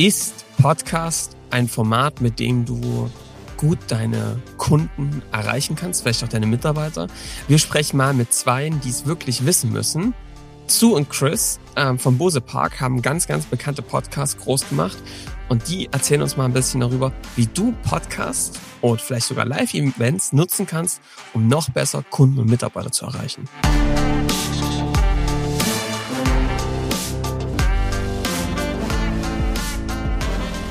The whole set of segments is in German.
Ist Podcast ein Format, mit dem du gut deine Kunden erreichen kannst, vielleicht auch deine Mitarbeiter? Wir sprechen mal mit zweien, die es wirklich wissen müssen. Sue und Chris ähm, vom Bose Park haben ganz, ganz bekannte Podcasts groß gemacht und die erzählen uns mal ein bisschen darüber, wie du Podcasts und vielleicht sogar Live-Events nutzen kannst, um noch besser Kunden und Mitarbeiter zu erreichen.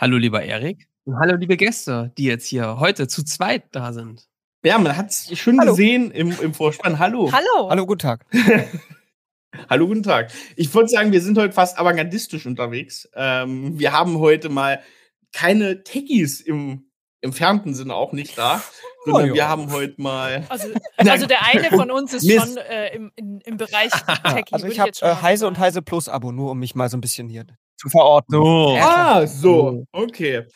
Hallo lieber Erik und hallo liebe Gäste, die jetzt hier heute zu zweit da sind. Ja, man hat es schon hallo. gesehen im, im Vorspann. Hallo. Hallo. Hallo, guten Tag. hallo, guten Tag. Ich würde sagen, wir sind heute fast avantgardistisch unterwegs. Ähm, wir haben heute mal keine Techies im entfernten Sinne auch nicht da, oh, sondern oh, wir haben heute mal. Also, also, der eine von uns ist Mist. schon äh, im, in, im Bereich Techie. Also ich habe äh, Heise und Heise Plus Abo, nur um mich mal so ein bisschen hier zu verorten. So. Ah, so. Okay.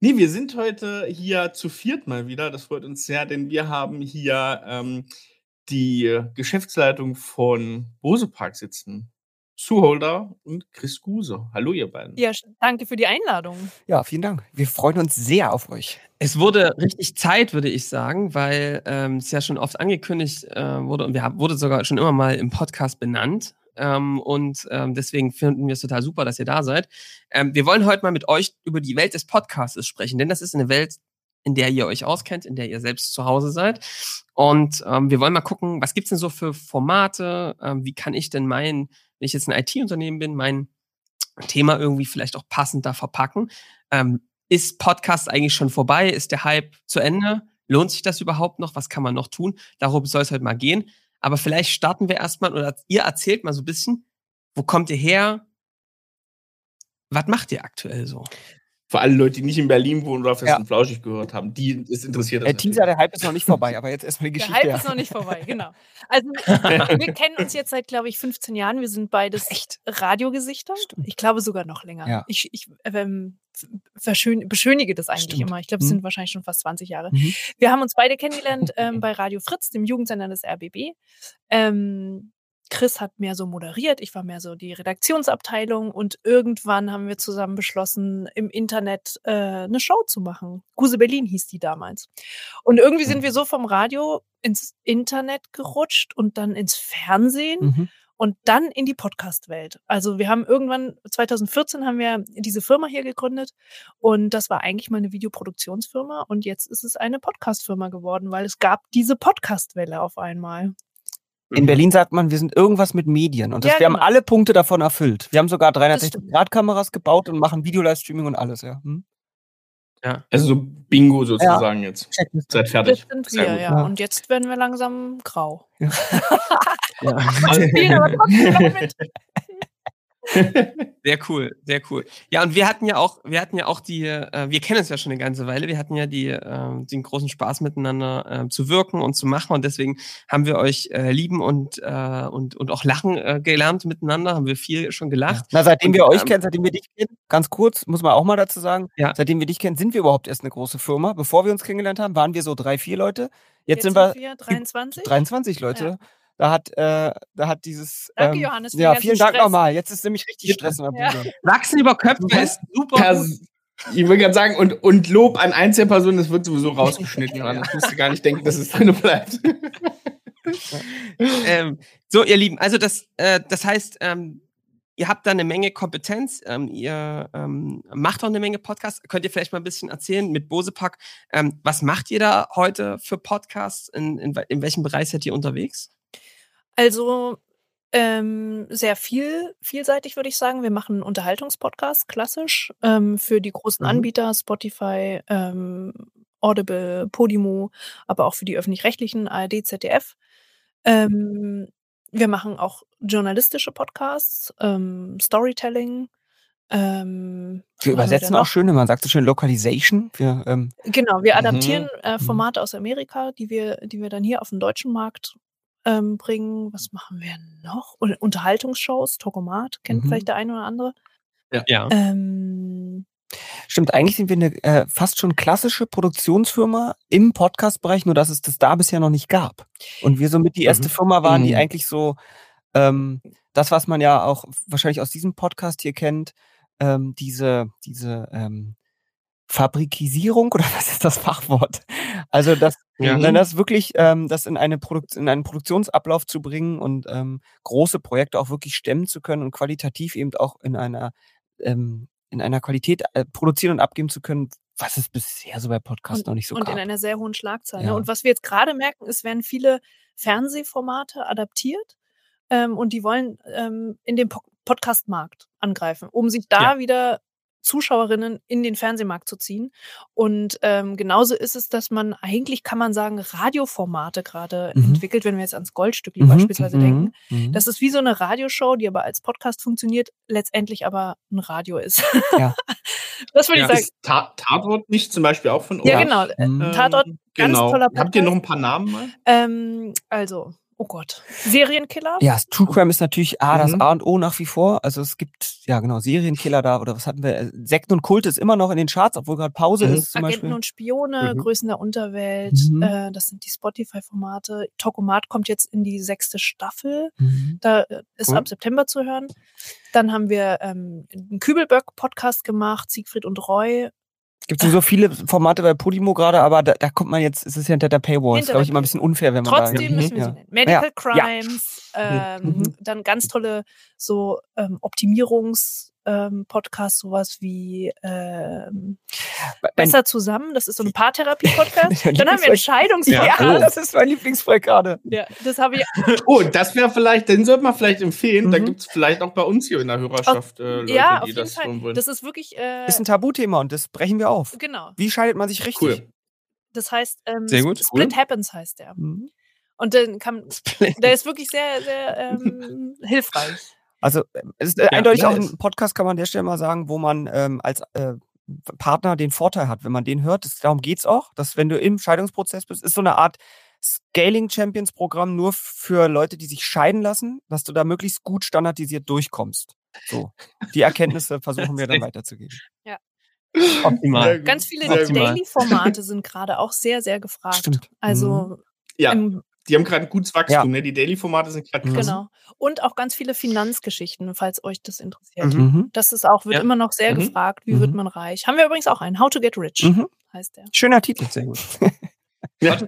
Nee, wir sind heute hier zu viert mal wieder. Das freut uns sehr, denn wir haben hier ähm, die Geschäftsleitung von Bose Park sitzen. Sue Holder und Chris Guse. Hallo, ihr beiden. Ja, danke für die Einladung. Ja, vielen Dank. Wir freuen uns sehr auf euch. Es wurde richtig Zeit, würde ich sagen, weil ähm, es ja schon oft angekündigt äh, wurde und wir haben, wurde sogar schon immer mal im Podcast benannt. Ähm, und ähm, deswegen finden wir es total super, dass ihr da seid. Ähm, wir wollen heute mal mit euch über die Welt des Podcasts sprechen, denn das ist eine Welt, in der ihr euch auskennt, in der ihr selbst zu Hause seid. Und ähm, wir wollen mal gucken, was gibt's denn so für Formate? Ähm, wie kann ich denn mein, wenn ich jetzt ein IT-Unternehmen bin, mein Thema irgendwie vielleicht auch passender verpacken? Ähm, ist Podcast eigentlich schon vorbei? Ist der Hype zu Ende? Lohnt sich das überhaupt noch? Was kann man noch tun? Darum soll es heute mal gehen. Aber vielleicht starten wir erstmal oder ihr erzählt mal so ein bisschen, wo kommt ihr her? Was macht ihr aktuell so? Für alle Leute, die nicht in Berlin wohnen oder Fest ja. und Flauschig gehört haben, die ist interessiert. Der Teaser, der Hype ist noch nicht vorbei, aber jetzt erstmal die Geschichte. Der Hype ist noch nicht vorbei, genau. Also wir kennen uns jetzt seit, glaube ich, 15 Jahren. Wir sind beides echt Radiogesichter. Stimmt. Ich glaube sogar noch länger. Ja. Ich, ich ähm, beschönige das eigentlich Stimmt. immer. Ich glaube, es mhm. sind wahrscheinlich schon fast 20 Jahre. Mhm. Wir haben uns beide kennengelernt ähm, bei Radio Fritz, dem Jugendsender des RBB. Ähm, Chris hat mehr so moderiert, ich war mehr so die Redaktionsabteilung und irgendwann haben wir zusammen beschlossen, im Internet äh, eine Show zu machen. Guse Berlin hieß die damals. Und irgendwie sind wir so vom Radio ins Internet gerutscht und dann ins Fernsehen. Mhm. Und dann in die Podcast-Welt. Also wir haben irgendwann, 2014 haben wir diese Firma hier gegründet und das war eigentlich mal eine Videoproduktionsfirma und jetzt ist es eine Podcast-Firma geworden, weil es gab diese Podcast-Welle auf einmal. In Berlin sagt man, wir sind irgendwas mit Medien und das, ja, wir genau. haben alle Punkte davon erfüllt. Wir haben sogar 360-Grad-Kameras gebaut und machen Video-Livestreaming und alles, ja. Hm? Ja. Also so Bingo sozusagen ja. jetzt. Seid fertig. Das sind wir, ja. ja. Und jetzt werden wir langsam grau. Ja. ja. Also, spielen aber trotzdem noch mit. Sehr cool, sehr cool. Ja, und wir hatten ja auch, wir hatten ja auch die, äh, wir kennen uns ja schon eine ganze Weile, wir hatten ja die, äh, den großen Spaß miteinander äh, zu wirken und zu machen und deswegen haben wir euch äh, lieben und, äh, und, und auch lachen äh, gelernt miteinander, haben wir viel schon gelacht. Na, seitdem und, wir euch ähm, kennen, seitdem wir dich kennen, ganz kurz, muss man auch mal dazu sagen, ja. seitdem wir dich kennen, sind wir überhaupt erst eine große Firma. Bevor wir uns kennengelernt haben, waren wir so drei, vier Leute. Jetzt, Jetzt sind wir, wir 23? 23 Leute. Ja. Da hat, äh, da hat dieses. Danke, ähm, Johannes. Ja, vielen Dank nochmal. Jetzt ist nämlich richtig Stress in der Bude. Wachsen über Köpfe ist super. Gut. Ich würde gerade sagen, und, und Lob an Einzelpersonen, das wird sowieso rausgeschnitten. Ja. Ich musste gar nicht denken, dass es drin bleibt. ähm, so, ihr Lieben, also das, äh, das heißt, ähm, ihr habt da eine Menge Kompetenz, ähm, ihr ähm, macht auch eine Menge Podcasts. Könnt ihr vielleicht mal ein bisschen erzählen mit Bosepack, ähm, was macht ihr da heute für Podcasts? In, in, in welchem Bereich seid ihr unterwegs? Also, ähm, sehr viel vielseitig, würde ich sagen. Wir machen Unterhaltungspodcasts, klassisch, ähm, für die großen Mhm. Anbieter, Spotify, ähm, Audible, Podimo, aber auch für die öffentlich-rechtlichen, ARD, ZDF. Ähm, wir machen auch journalistische Podcasts, ähm, Storytelling, Ähm, wir übersetzen auch schön, man sagt so schön Localization. Wir, ähm, genau, wir mhm. adaptieren mhm. äh, Formate aus Amerika, die wir, die wir dann hier auf den deutschen Markt ähm, bringen. Was machen wir noch? Unterhaltungsshows, Tokomat, kennt mhm. vielleicht der eine oder andere. Ja. ja. Ähm, Stimmt, eigentlich sind wir eine äh, fast schon klassische Produktionsfirma im Podcast-Bereich, nur dass es das da bisher noch nicht gab. Und wir somit die erste mhm. Firma waren, die mhm. eigentlich so ähm, das, was man ja auch wahrscheinlich aus diesem Podcast hier kennt, ähm, diese, diese ähm, Fabrikisierung oder was ist das Fachwort? Also das, ja. dann das wirklich, ähm, das in eine Produkt, in einen Produktionsablauf zu bringen und ähm, große Projekte auch wirklich stemmen zu können und qualitativ eben auch in einer ähm, in einer Qualität äh, produzieren und abgeben zu können, was es bisher so bei Podcasts noch nicht so und gab. Und in einer sehr hohen Schlagzahl. Ne? Ja. Und was wir jetzt gerade merken, ist, werden viele Fernsehformate adaptiert ähm, und die wollen ähm, in den po Podcast-Markt angreifen, um sich da ja. wieder Zuschauerinnen in den Fernsehmarkt zu ziehen. Und ähm, genauso ist es, dass man eigentlich, kann man sagen, Radioformate gerade mhm. entwickelt, wenn wir jetzt ans Goldstückli mhm. beispielsweise mhm. denken. Mhm. Das ist wie so eine Radioshow, die aber als Podcast funktioniert, letztendlich aber ein Radio ist. Ja. das würde ja. ich sagen. Ist Ta Tatort nicht zum Beispiel auch von uns? Ja, genau. Ähm, Tatort, ganz genau. toller Podcast. Habt ihr noch ein paar Namen mal? Ähm, also, Oh Gott. Serienkiller? Ja, True Crime ist natürlich A, das mhm. A und O nach wie vor. Also es gibt, ja genau, Serienkiller da oder was hatten wir? Sekten und Kult ist immer noch in den Charts, obwohl gerade Pause mhm. ist. Zum Agenten Beispiel. und Spione, mhm. Größen der Unterwelt, mhm. äh, das sind die Spotify-Formate. Tokomat kommt jetzt in die sechste Staffel. Mhm. Da äh, ist cool. ab September zu hören. Dann haben wir ähm, einen Kübelböck-Podcast gemacht, Siegfried und Roy gibt so viele Formate bei Podimo gerade, aber da, da, kommt man jetzt, es ist ja hinter der Paywall. Das ist, glaube ich, immer ein bisschen unfair, wenn man Trotzdem da. müssen wir ja. sie nennen. Medical ja. Crimes, ja. Ähm, mhm. dann ganz tolle so ähm, Optimierungs- ähm, Podcast sowas wie ähm, Besser zusammen. Das ist so ein Paartherapie-Podcast. Dann haben wir Entscheidungspodcast. Ja, oh. das ist mein Lieblingsprojekt gerade. Ja, das habe ich. Oh, das wäre vielleicht, den sollte man vielleicht empfehlen. Mhm. Da gibt es vielleicht auch bei uns hier in der Hörerschaft äh, Leute, ja, auf die jeden das Fall. Wollen. Das ist wirklich. Äh, ist ein Tabuthema und das brechen wir auf. Genau. Wie scheidet man sich richtig? Cool. Das heißt, ähm, sehr gut. Split cool. Happens heißt der. Mhm. Und dann kann, der ist wirklich sehr, sehr ähm, hilfreich. Also es ist äh, ja, eindeutig auch ein Podcast, kann man an der Stelle mal sagen, wo man ähm, als äh, Partner den Vorteil hat, wenn man den hört. Das, darum geht es auch, dass wenn du im Scheidungsprozess bist, ist so eine Art Scaling Champions Programm nur für Leute, die sich scheiden lassen, dass du da möglichst gut standardisiert durchkommst. So, die Erkenntnisse versuchen wir dann weiterzugeben. Ja. Optimal. Ganz viele Daily-Formate sind gerade auch sehr, sehr gefragt. Stimmt. Also mhm. ja. im die haben gerade ein gutes Wachstum, ja. ne? Die Daily-Formate sind gerade krass. Genau. Und auch ganz viele Finanzgeschichten, falls euch das interessiert. Mhm. mhm. Das ist auch, wird ja. immer noch sehr mhm. gefragt, wie mhm. wird man reich. Haben wir übrigens auch einen. How to get rich mhm. heißt der. Schöner Titel, sehr gut. ja.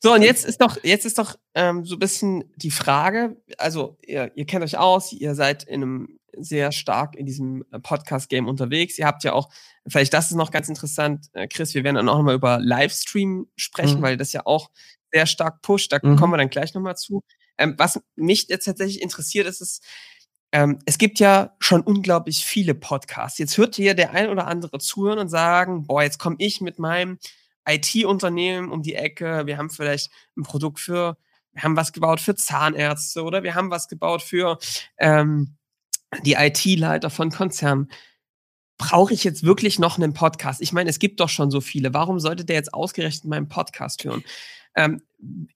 so, und jetzt ist doch, jetzt ist doch ähm, so ein bisschen die Frage, also ihr, ihr kennt euch aus, ihr seid in einem sehr stark in diesem äh, Podcast-Game unterwegs. Ihr habt ja auch, vielleicht das ist noch ganz interessant, äh, Chris, wir werden dann auch nochmal über Livestream sprechen, mhm. weil das ja auch sehr stark pusht. Da mhm. kommen wir dann gleich nochmal zu. Ähm, was mich jetzt tatsächlich interessiert, ist es, ähm, es gibt ja schon unglaublich viele Podcasts. Jetzt hört hier der ein oder andere zuhören und sagen, boah, jetzt komme ich mit meinem IT-Unternehmen um die Ecke. Wir haben vielleicht ein Produkt für, wir haben was gebaut für Zahnärzte oder wir haben was gebaut für ähm, die IT-Leiter von Konzernen. Brauche ich jetzt wirklich noch einen Podcast? Ich meine, es gibt doch schon so viele. Warum sollte der jetzt ausgerechnet meinen Podcast hören? Ähm,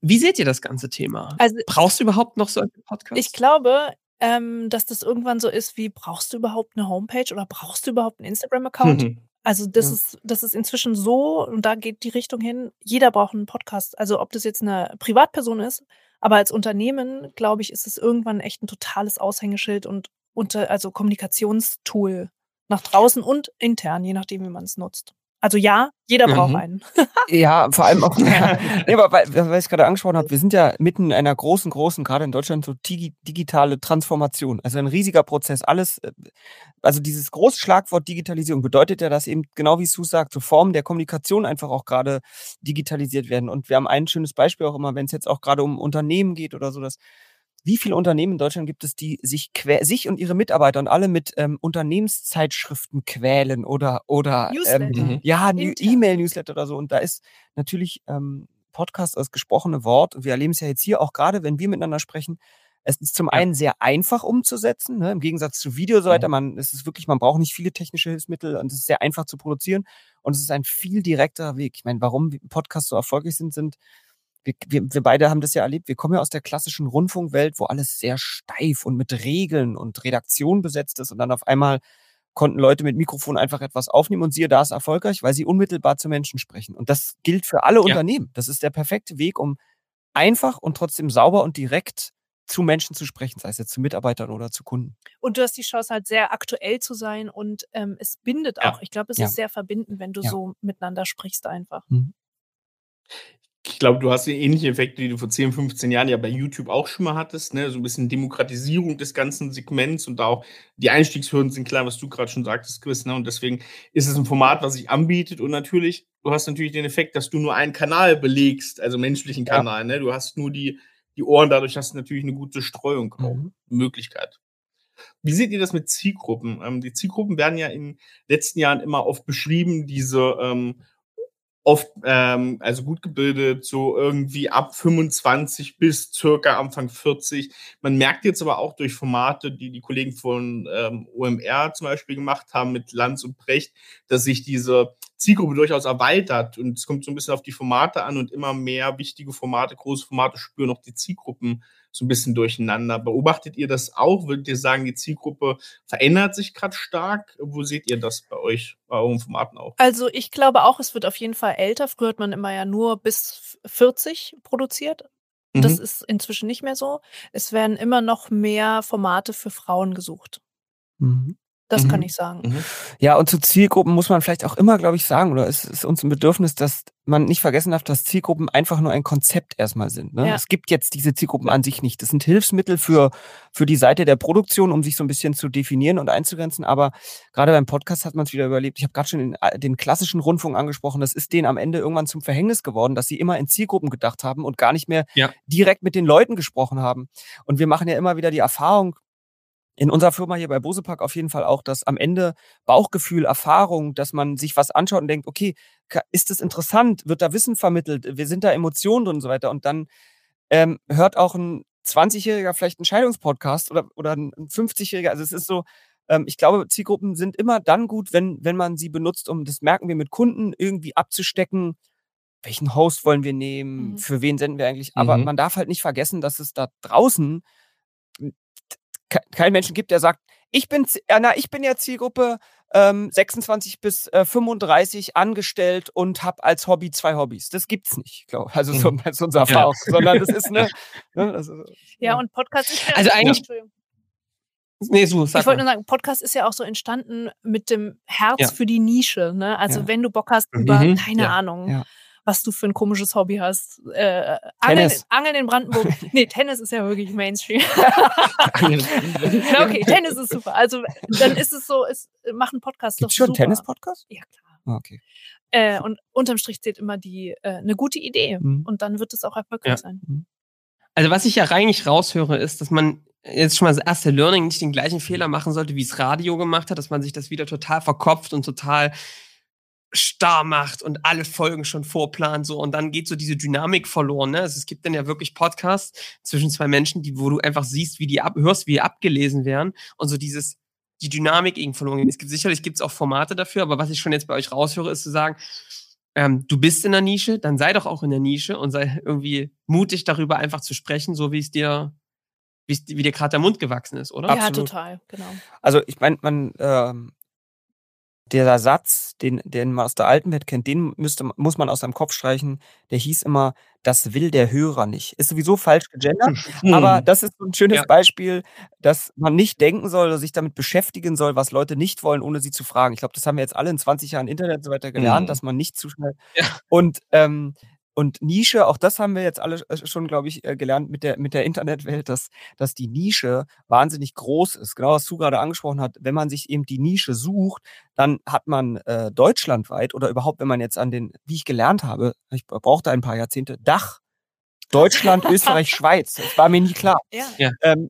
wie seht ihr das ganze Thema? Also, Brauchst du überhaupt noch so einen Podcast? Ich glaube, ähm, dass das irgendwann so ist wie, brauchst du überhaupt eine Homepage oder brauchst du überhaupt einen Instagram-Account? Mhm. Also das ja. ist, das ist inzwischen so, und da geht die Richtung hin, jeder braucht einen Podcast. Also ob das jetzt eine Privatperson ist, aber als Unternehmen, glaube ich, ist es irgendwann echt ein totales Aushängeschild und unter, also Kommunikationstool nach draußen und intern, je nachdem, wie man es nutzt. Also ja, jeder braucht mhm. einen. ja, vor allem auch, ja, nee, aber weil, weil ich es gerade angesprochen habe, wir sind ja mitten in einer großen, großen, gerade in Deutschland, so digitale Transformation. Also ein riesiger Prozess. Alles, äh, also dieses große Schlagwort Digitalisierung bedeutet ja, dass eben, genau wie Sue sagt, so Formen der Kommunikation einfach auch gerade digitalisiert werden. Und wir haben ein schönes Beispiel auch immer, wenn es jetzt auch gerade um Unternehmen geht oder so, dass wie viele Unternehmen in Deutschland gibt es, die sich, sich und ihre Mitarbeiter und alle mit ähm, Unternehmenszeitschriften quälen oder, oder ähm, mhm. ja, E-Mail-Newsletter oder so. Und da ist natürlich ähm, Podcast als gesprochene Wort, und wir erleben es ja jetzt hier auch gerade, wenn wir miteinander sprechen, Es ist zum einen sehr einfach umzusetzen, ne? im Gegensatz zu Video so weiter. Man, es ist wirklich, man braucht nicht viele technische Hilfsmittel und es ist sehr einfach zu produzieren. Und es ist ein viel direkterer Weg. Ich meine, warum Podcasts so erfolgreich sind, sind, wir, wir, wir beide haben das ja erlebt, wir kommen ja aus der klassischen Rundfunkwelt, wo alles sehr steif und mit Regeln und Redaktion besetzt ist und dann auf einmal konnten Leute mit Mikrofon einfach etwas aufnehmen und siehe, da ist erfolgreich, weil sie unmittelbar zu Menschen sprechen. Und das gilt für alle ja. Unternehmen. Das ist der perfekte Weg, um einfach und trotzdem sauber und direkt zu Menschen zu sprechen, sei es jetzt zu Mitarbeitern oder zu Kunden. Und du hast die Chance halt sehr aktuell zu sein und ähm, es bindet auch. Ja. Ich glaube, es ja. ist sehr verbindend, wenn du so miteinander sprichst einfach. Mhm ich glaube, du hast die ähnlichen Effekte, die du vor 10, 15 Jahren ja bei YouTube auch schon mal hattest, ne? So ein bisschen Demokratisierung des ganzen Segments und auch die Einstiegshürden sind klar, was du gerade schon sagtest, Chris, ne? Und deswegen ist es ein Format, was sich anbietet und natürlich, du hast natürlich den Effekt, dass du nur einen Kanal belegst, also menschlichen ja. Kanal, ne? Du hast nur die, die Ohren, dadurch hast du natürlich eine gute Streuung auch, mhm. Möglichkeit. Wie seht ihr das mit Zielgruppen? Ähm, die Zielgruppen werden ja in den letzten Jahren immer oft beschrieben, diese ähm, oft, ähm, also gut gebildet, so irgendwie ab 25 bis circa Anfang 40. Man merkt jetzt aber auch durch Formate, die die Kollegen von ähm, OMR zum Beispiel gemacht haben mit Lanz und Brecht, dass sich diese Zielgruppe durchaus erweitert und es kommt so ein bisschen auf die Formate an und immer mehr wichtige Formate, große Formate spüren auch die Zielgruppen so ein bisschen durcheinander. Beobachtet ihr das auch? Würdet ihr sagen, die Zielgruppe verändert sich gerade stark? Wo seht ihr das bei euch, bei euren Formaten auch? Also ich glaube auch, es wird auf jeden Fall älter. Früher hat man immer ja nur bis 40 produziert. Das mhm. ist inzwischen nicht mehr so. Es werden immer noch mehr Formate für Frauen gesucht. Mhm. Das mhm. kann ich sagen. Mhm. Ja, und zu Zielgruppen muss man vielleicht auch immer, glaube ich, sagen, oder es ist uns ein Bedürfnis, dass man nicht vergessen darf, dass Zielgruppen einfach nur ein Konzept erstmal sind. Ne? Ja. Es gibt jetzt diese Zielgruppen an sich nicht. Das sind Hilfsmittel für, für die Seite der Produktion, um sich so ein bisschen zu definieren und einzugrenzen. Aber gerade beim Podcast hat man es wieder überlebt. Ich habe gerade schon den, äh, den klassischen Rundfunk angesprochen. Das ist denen am Ende irgendwann zum Verhängnis geworden, dass sie immer in Zielgruppen gedacht haben und gar nicht mehr ja. direkt mit den Leuten gesprochen haben. Und wir machen ja immer wieder die Erfahrung, in unserer Firma hier bei Bosepark auf jeden Fall auch, dass am Ende Bauchgefühl, Erfahrung, dass man sich was anschaut und denkt, okay, ist das interessant? Wird da Wissen vermittelt? Wir sind da Emotionen drin und so weiter. Und dann ähm, hört auch ein 20-Jähriger vielleicht einen Scheidungspodcast oder, oder ein 50-Jähriger. Also es ist so, ähm, ich glaube, Zielgruppen sind immer dann gut, wenn, wenn man sie benutzt, um, das merken wir mit Kunden, irgendwie abzustecken, welchen Host wollen wir nehmen, mhm. für wen senden wir eigentlich. Aber mhm. man darf halt nicht vergessen, dass es da draußen kein Menschen gibt, der sagt, ich bin, äh, na, ich bin ja Zielgruppe ähm, 26 bis äh, 35 angestellt und habe als Hobby zwei Hobbys. Das gibt's nicht, glaube Also so, mhm. so unser Erfahrung, ja. sondern das ist eine. Ne, also, ja, und Podcast ist ja also eigentlich. Ja. Nee, so, ich wollte nur sagen, Podcast ist ja auch so entstanden mit dem Herz ja. für die Nische. Ne? Also wenn du Bock hast über, mhm. keine Ahnung, was du für ein komisches Hobby hast. Äh, Angeln, Angeln, in Brandenburg. nee, Tennis ist ja wirklich Mainstream. Na, okay, Tennis ist super. Also dann ist es so, es macht einen Podcast Gibt's doch schon Tennis-Podcast? Ja, klar. Ah, okay. Äh, und unterm Strich zählt immer die äh, eine gute Idee mhm. und dann wird es auch erfolgreich ja. sein. Mhm. Also was ich ja eigentlich raushöre, ist, dass man jetzt schon mal das erste Learning nicht den gleichen Fehler machen sollte, wie es Radio gemacht hat, dass man sich das wieder total verkopft und total starr macht und alle Folgen schon vorplant so und dann geht so diese Dynamik verloren. Ne? Also es gibt dann ja wirklich Podcasts zwischen zwei Menschen, die, wo du einfach siehst, wie die ab, hörst, wie die abgelesen werden und so dieses die Dynamik irgendwie verloren geht. Es gibt sicherlich gibt es auch Formate dafür, aber was ich schon jetzt bei euch raushöre, ist zu sagen, ähm, du bist in der Nische, dann sei doch auch in der Nische und sei irgendwie mutig darüber einfach zu sprechen, so wie es dir wie, wie dir gerade der Mund gewachsen ist, oder? Ja, Absolut. total, genau. Also ich meine, man ähm, der Satz, den, den man aus der alten Welt kennt, den müsste, muss man aus seinem Kopf streichen. Der hieß immer, das will der Hörer nicht. Ist sowieso falsch gegendert, hm. aber das ist so ein schönes ja. Beispiel, dass man nicht denken soll oder sich damit beschäftigen soll, was Leute nicht wollen, ohne sie zu fragen. Ich glaube, das haben wir jetzt alle in 20 Jahren Internet und so weiter gelernt, mhm. dass man nicht zu schnell. Ja. Und ähm, und Nische, auch das haben wir jetzt alle äh, schon, glaube ich, äh, gelernt mit der, mit der Internetwelt, dass, dass die Nische wahnsinnig groß ist. Genau, was du gerade angesprochen hast. Wenn man sich eben die Nische sucht, dann hat man äh, deutschlandweit oder überhaupt, wenn man jetzt an den, wie ich gelernt habe, ich brauchte ein paar Jahrzehnte, Dach, Deutschland, Österreich, Schweiz. Das war mir nie klar. Ja. Ähm,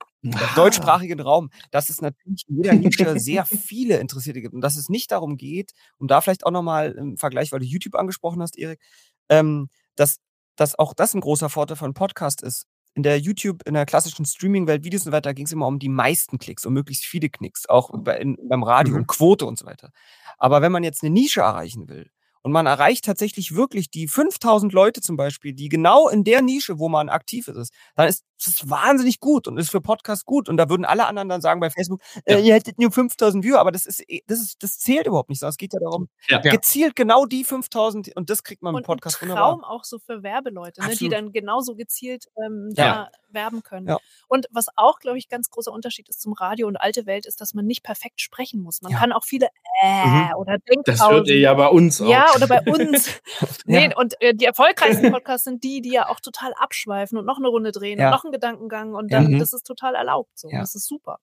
deutschsprachigen Raum, dass es natürlich in jeder Nische sehr viele Interessierte gibt und dass es nicht darum geht, um da vielleicht auch nochmal im Vergleich, weil du YouTube angesprochen hast, Erik, ähm, dass, dass auch das ein großer Vorteil von Podcast ist. in der YouTube, in der klassischen Streaming-Welt, Videos und so weiter, ging es immer um die meisten Klicks, um möglichst viele Klicks, auch bei, in, beim Radio, mhm. um Quote und so weiter. Aber wenn man jetzt eine Nische erreichen will, und man erreicht tatsächlich wirklich die 5000 Leute zum Beispiel, die genau in der Nische, wo man aktiv ist, dann ist das wahnsinnig gut und ist für Podcasts gut. Und da würden alle anderen dann sagen bei Facebook, äh, ja. ihr hättet nur 5000 Viewer, aber das ist, eh, das ist, das zählt überhaupt nicht. Es geht ja darum, ja. gezielt genau die 5000 und das kriegt man mit Podcast und ein Traum wunderbar. auch so für Werbeleute, ne, die dann genauso gezielt ähm, da werben können. Und was auch, glaube ich, ganz großer Unterschied ist zum Radio und alte Welt, ist, dass man nicht perfekt sprechen muss. Man kann auch viele äh mhm. oder Denkpausen. Das hört ihr ja bei uns auch. Ja, oder bei uns. nee, und äh, die erfolgreichsten Podcasts sind die, die ja auch total abschweifen und noch eine Runde drehen und noch Gedankengang und dann, mhm. das ist total erlaubt so. Das ist super.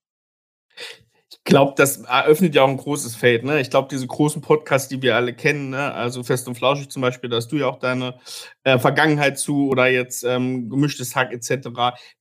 Ich glaube, das eröffnet ja auch ein großes Feld. Ne? Ich glaube, diese großen Podcasts, die wir alle kennen, ne? also Fest und Flauschig zum Beispiel, da hast du ja auch deine äh, Vergangenheit zu oder jetzt ähm, gemischtes Hack etc.,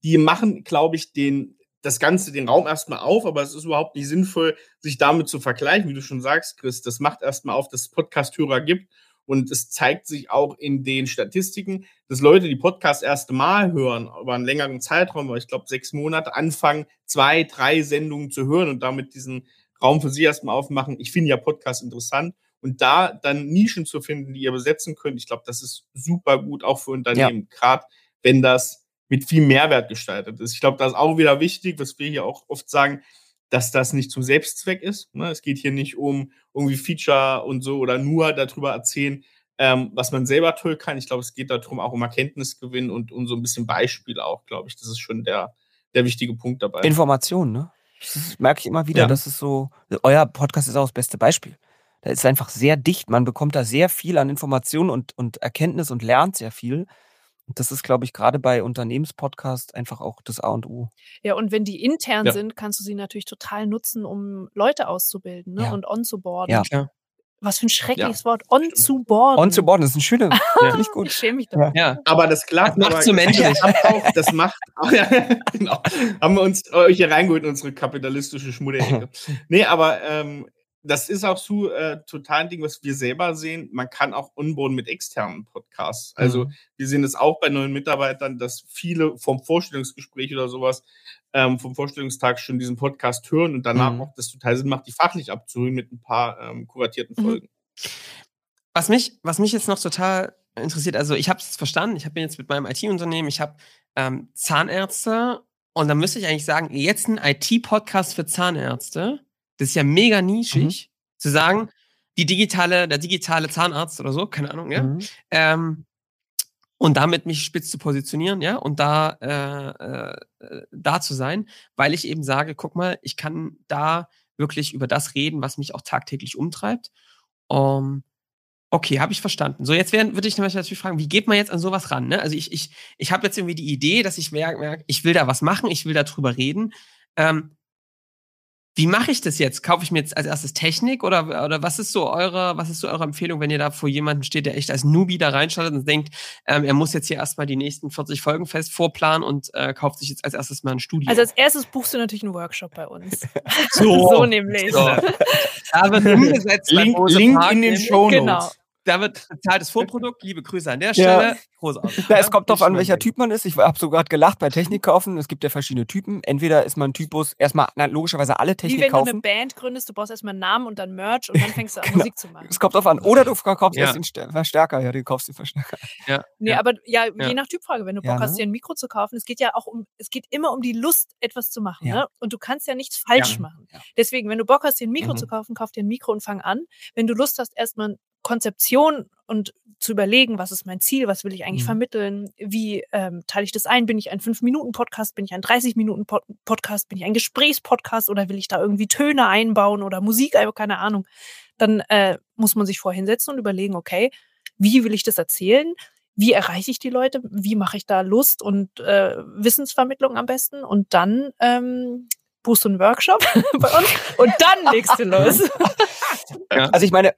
die machen, glaube ich, den das Ganze, den Raum erstmal auf, aber es ist überhaupt nicht sinnvoll, sich damit zu vergleichen, wie du schon sagst, Chris. Das macht erstmal auf, dass es Podcast-Hörer gibt und es zeigt sich auch in den Statistiken, dass Leute, die Podcasts erste Mal hören, über einen längeren Zeitraum, ich glaube sechs Monate, anfangen, zwei, drei Sendungen zu hören und damit diesen Raum für sie erstmal aufmachen. Ich finde ja Podcasts interessant. Und da dann Nischen zu finden, die ihr besetzen könnt, ich glaube, das ist super gut, auch für Unternehmen, ja. gerade wenn das mit viel Mehrwert gestaltet ist. Ich glaube, das ist auch wieder wichtig, was wir hier auch oft sagen, dass das nicht zum Selbstzweck ist. Ne? Es geht hier nicht um irgendwie Feature und so oder nur darüber erzählen, ähm, was man selber toll kann. Ich glaube, es geht darum auch um Erkenntnisgewinn und um so ein bisschen Beispiel auch, glaube ich. Das ist schon der, der wichtige Punkt dabei. Information, ne? Das merke ich immer wieder, ja. dass es so, euer Podcast ist auch das beste Beispiel. Da ist einfach sehr dicht. Man bekommt da sehr viel an Informationen und, und Erkenntnis und lernt sehr viel. Das ist, glaube ich, gerade bei Unternehmenspodcasts einfach auch das A und O. Ja, und wenn die intern ja. sind, kannst du sie natürlich total nutzen, um Leute auszubilden ne? ja. und onzuboarden. Ja, klar. Was für ein schreckliches ja. Wort. On zu boarden. On zu boarden, das ist ein schöner. ja. ich gut. Ich schäme mich da. Ja. Aber das klappt. Das macht zu menschlich. Auch, das macht, auch, ja, genau. Haben wir uns euch hier reingeholt in unsere kapitalistische Schmudderecke. nee, aber ähm, das ist auch so äh, total ein Ding, was wir selber sehen. Man kann auch unboden mit externen Podcasts. Also mhm. wir sehen es auch bei neuen Mitarbeitern, dass viele vom Vorstellungsgespräch oder sowas, ähm, vom Vorstellungstag schon diesen Podcast hören und danach mhm. auch das total Sinn macht, die fachlich abzuholen mit ein paar ähm, kuratierten mhm. Folgen. Was mich, was mich jetzt noch total interessiert, also ich habe es verstanden, ich habe jetzt mit meinem IT-Unternehmen, ich habe ähm, Zahnärzte und dann müsste ich eigentlich sagen, jetzt ein IT-Podcast für Zahnärzte das ist ja mega nischig, mhm. zu sagen, die digitale, der digitale Zahnarzt oder so, keine Ahnung, ja. Mhm. Ähm, und damit mich spitz zu positionieren, ja, und da, äh, äh, da zu sein, weil ich eben sage, guck mal, ich kann da wirklich über das reden, was mich auch tagtäglich umtreibt. Um, okay, habe ich verstanden. So, jetzt würde ich natürlich fragen, wie geht man jetzt an sowas ran? Ne? Also ich, ich, ich habe jetzt irgendwie die Idee, dass ich merke, merk, ich will da was machen, ich will da drüber reden. Ähm, wie mache ich das jetzt? Kaufe ich mir jetzt als erstes Technik oder, oder was ist so eure, was ist so eure Empfehlung, wenn ihr da vor jemanden steht, der echt als Newbie da reinschaltet und denkt, ähm, er muss jetzt hier erstmal die nächsten 40 Folgen fest vorplanen und äh, kauft sich jetzt als erstes mal ein Studio? Also als erstes buchst du natürlich einen Workshop bei uns. so, so nämlich. So. Da wird umgesetzt. Link, Link in den Show Notes. Genau da wird bezahltes Vorprodukt. Liebe Grüße an der Stelle. Ja. Großartig. Ja, es kommt darauf an, welcher Typ man ist. Ich habe sogar gelacht bei Technik kaufen. Es gibt ja verschiedene Typen. Entweder ist man Typus, erstmal na, logischerweise alle Technik kaufen. Wie wenn kaufen. du eine Band gründest, du brauchst erstmal einen Namen und dann Merch und dann fängst du an, genau. Musik zu machen. Es kommt darauf an. Oder du kaufst ja. erst den Verstärker. Ja, du kaufst den Verstärker. Ja. Nee, ja. aber ja, je nach Typfrage. Wenn du Bock hast, ne? dir ein Mikro zu kaufen, es geht ja auch um, es geht immer um die Lust, etwas zu machen. Ne? Und du kannst ja nichts falsch machen. Deswegen, wenn du Bock hast, dir ein Mikro mhm. zu kaufen, kauf dir ein Mikro und fang an. Wenn du Lust hast, erstmal Konzeption und zu überlegen, was ist mein Ziel, was will ich eigentlich mhm. vermitteln, wie ähm, teile ich das ein, bin ich ein 5-Minuten-Podcast, bin ich ein 30-Minuten-Podcast, bin ich ein Gesprächspodcast? Oder will ich da irgendwie Töne einbauen oder Musik, also keine Ahnung, dann äh, muss man sich vorher hinsetzen und überlegen, okay, wie will ich das erzählen, wie erreiche ich die Leute, wie mache ich da Lust und äh, Wissensvermittlung am besten? Und dann ähm, buchst du einen Workshop bei uns und dann legst du los. Ja. Also ich meine,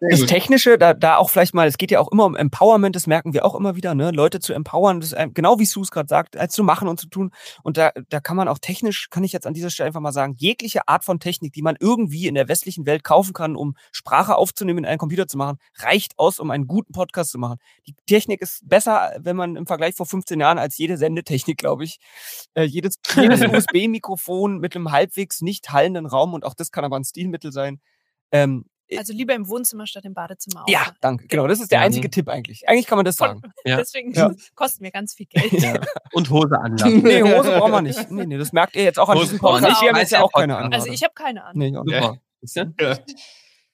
das Technische, da, da auch vielleicht mal, es geht ja auch immer um Empowerment, das merken wir auch immer wieder, ne? Leute zu empowern, das, äh, genau wie Sue es gerade sagt, als zu machen und zu tun. Und da, da kann man auch technisch, kann ich jetzt an dieser Stelle einfach mal sagen, jegliche Art von Technik, die man irgendwie in der westlichen Welt kaufen kann, um Sprache aufzunehmen, in einen Computer zu machen, reicht aus, um einen guten Podcast zu machen. Die Technik ist besser, wenn man im Vergleich vor 15 Jahren als jede Sendetechnik, glaube ich. Äh, jedes jedes USB-Mikrofon mit einem halbwegs nicht hallenden Raum und auch das kann aber ein Stilmittel sein. Ähm, also lieber im Wohnzimmer statt im Badezimmer. Auch. Ja, danke. Genau, das ist der einzige mhm. Tipp eigentlich. Eigentlich kann man das sagen. Ja. Deswegen ja. kostet mir ganz viel Geld. Ja. Und Hose anlassen. nee, Hose brauchen wir nicht. Nee, nee, das merkt ihr jetzt auch an diesem Podcast. Ich habe jetzt ja auch keine Ahnung. Also ich habe keine Ahnung. Nee, okay. ja.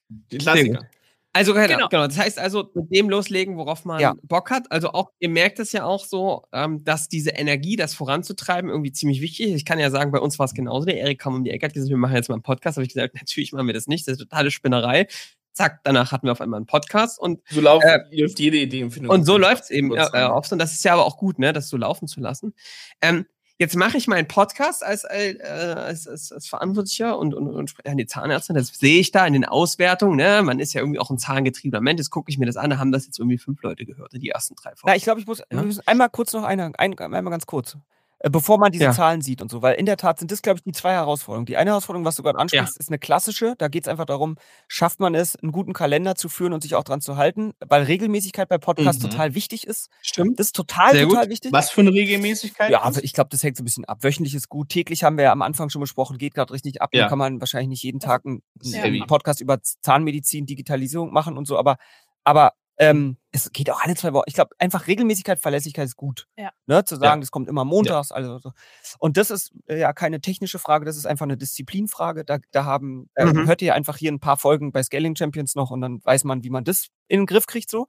Die Klassiker. Also genau. genau. Das heißt also mit dem loslegen, worauf man ja. Bock hat. Also auch, ihr merkt es ja auch so, ähm, dass diese Energie, das voranzutreiben, irgendwie ziemlich wichtig ist. Ich kann ja sagen, bei uns war es genauso. Der Erik kam um die Ecke, hat gesagt, wir machen jetzt mal einen Podcast. Habe ich gesagt, natürlich machen wir das nicht. Das ist totale Spinnerei. Zack, danach hatten wir auf einmal einen Podcast und so läuft, äh, läuft jede Idee im Und so läuft es eben äh, äh, oft und das ist ja aber auch gut, ne, das so laufen zu lassen. Ähm, Jetzt mache ich meinen Podcast als, äh, als, als, als Verantwortlicher und, und, und an die Zahnärzte. Das sehe ich da in den Auswertungen. Ne? Man ist ja irgendwie auch ein zahngetriebener Mensch. Jetzt gucke ich mir das an. Da haben das jetzt irgendwie fünf Leute gehört, die ersten drei Folgen. Ja, ich glaube, ich muss, ja? einmal kurz noch eine, ein, einmal ganz kurz. Äh, bevor man diese ja. Zahlen sieht und so. Weil in der Tat sind das, glaube ich, die zwei Herausforderungen. Die eine Herausforderung, was du gerade ansprichst, ja. ist eine klassische. Da geht es einfach darum, schafft man es, einen guten Kalender zu führen und sich auch dran zu halten, weil Regelmäßigkeit bei Podcasts mhm. total wichtig ist. Stimmt. Das ist total, Sehr total gut. wichtig. Was für eine Regelmäßigkeit? Ja, also ich glaube, das hängt so ein bisschen ab. Wöchentlich ist gut. Täglich haben wir ja am Anfang schon besprochen, geht gerade richtig ab. Ja. Dann kann man wahrscheinlich nicht jeden Tag einen, einen Podcast über Zahnmedizin, Digitalisierung machen und so. Aber, aber ähm, es geht auch alle zwei Wochen. Ich glaube, einfach Regelmäßigkeit, Verlässlichkeit ist gut. Ja. Ne? Zu sagen, ja. das kommt immer montags. Ja. Also so. Und das ist äh, ja keine technische Frage, das ist einfach eine Disziplinfrage. Da, da haben, äh, mhm. hört ihr einfach hier ein paar Folgen bei Scaling Champions noch und dann weiß man, wie man das in den Griff kriegt so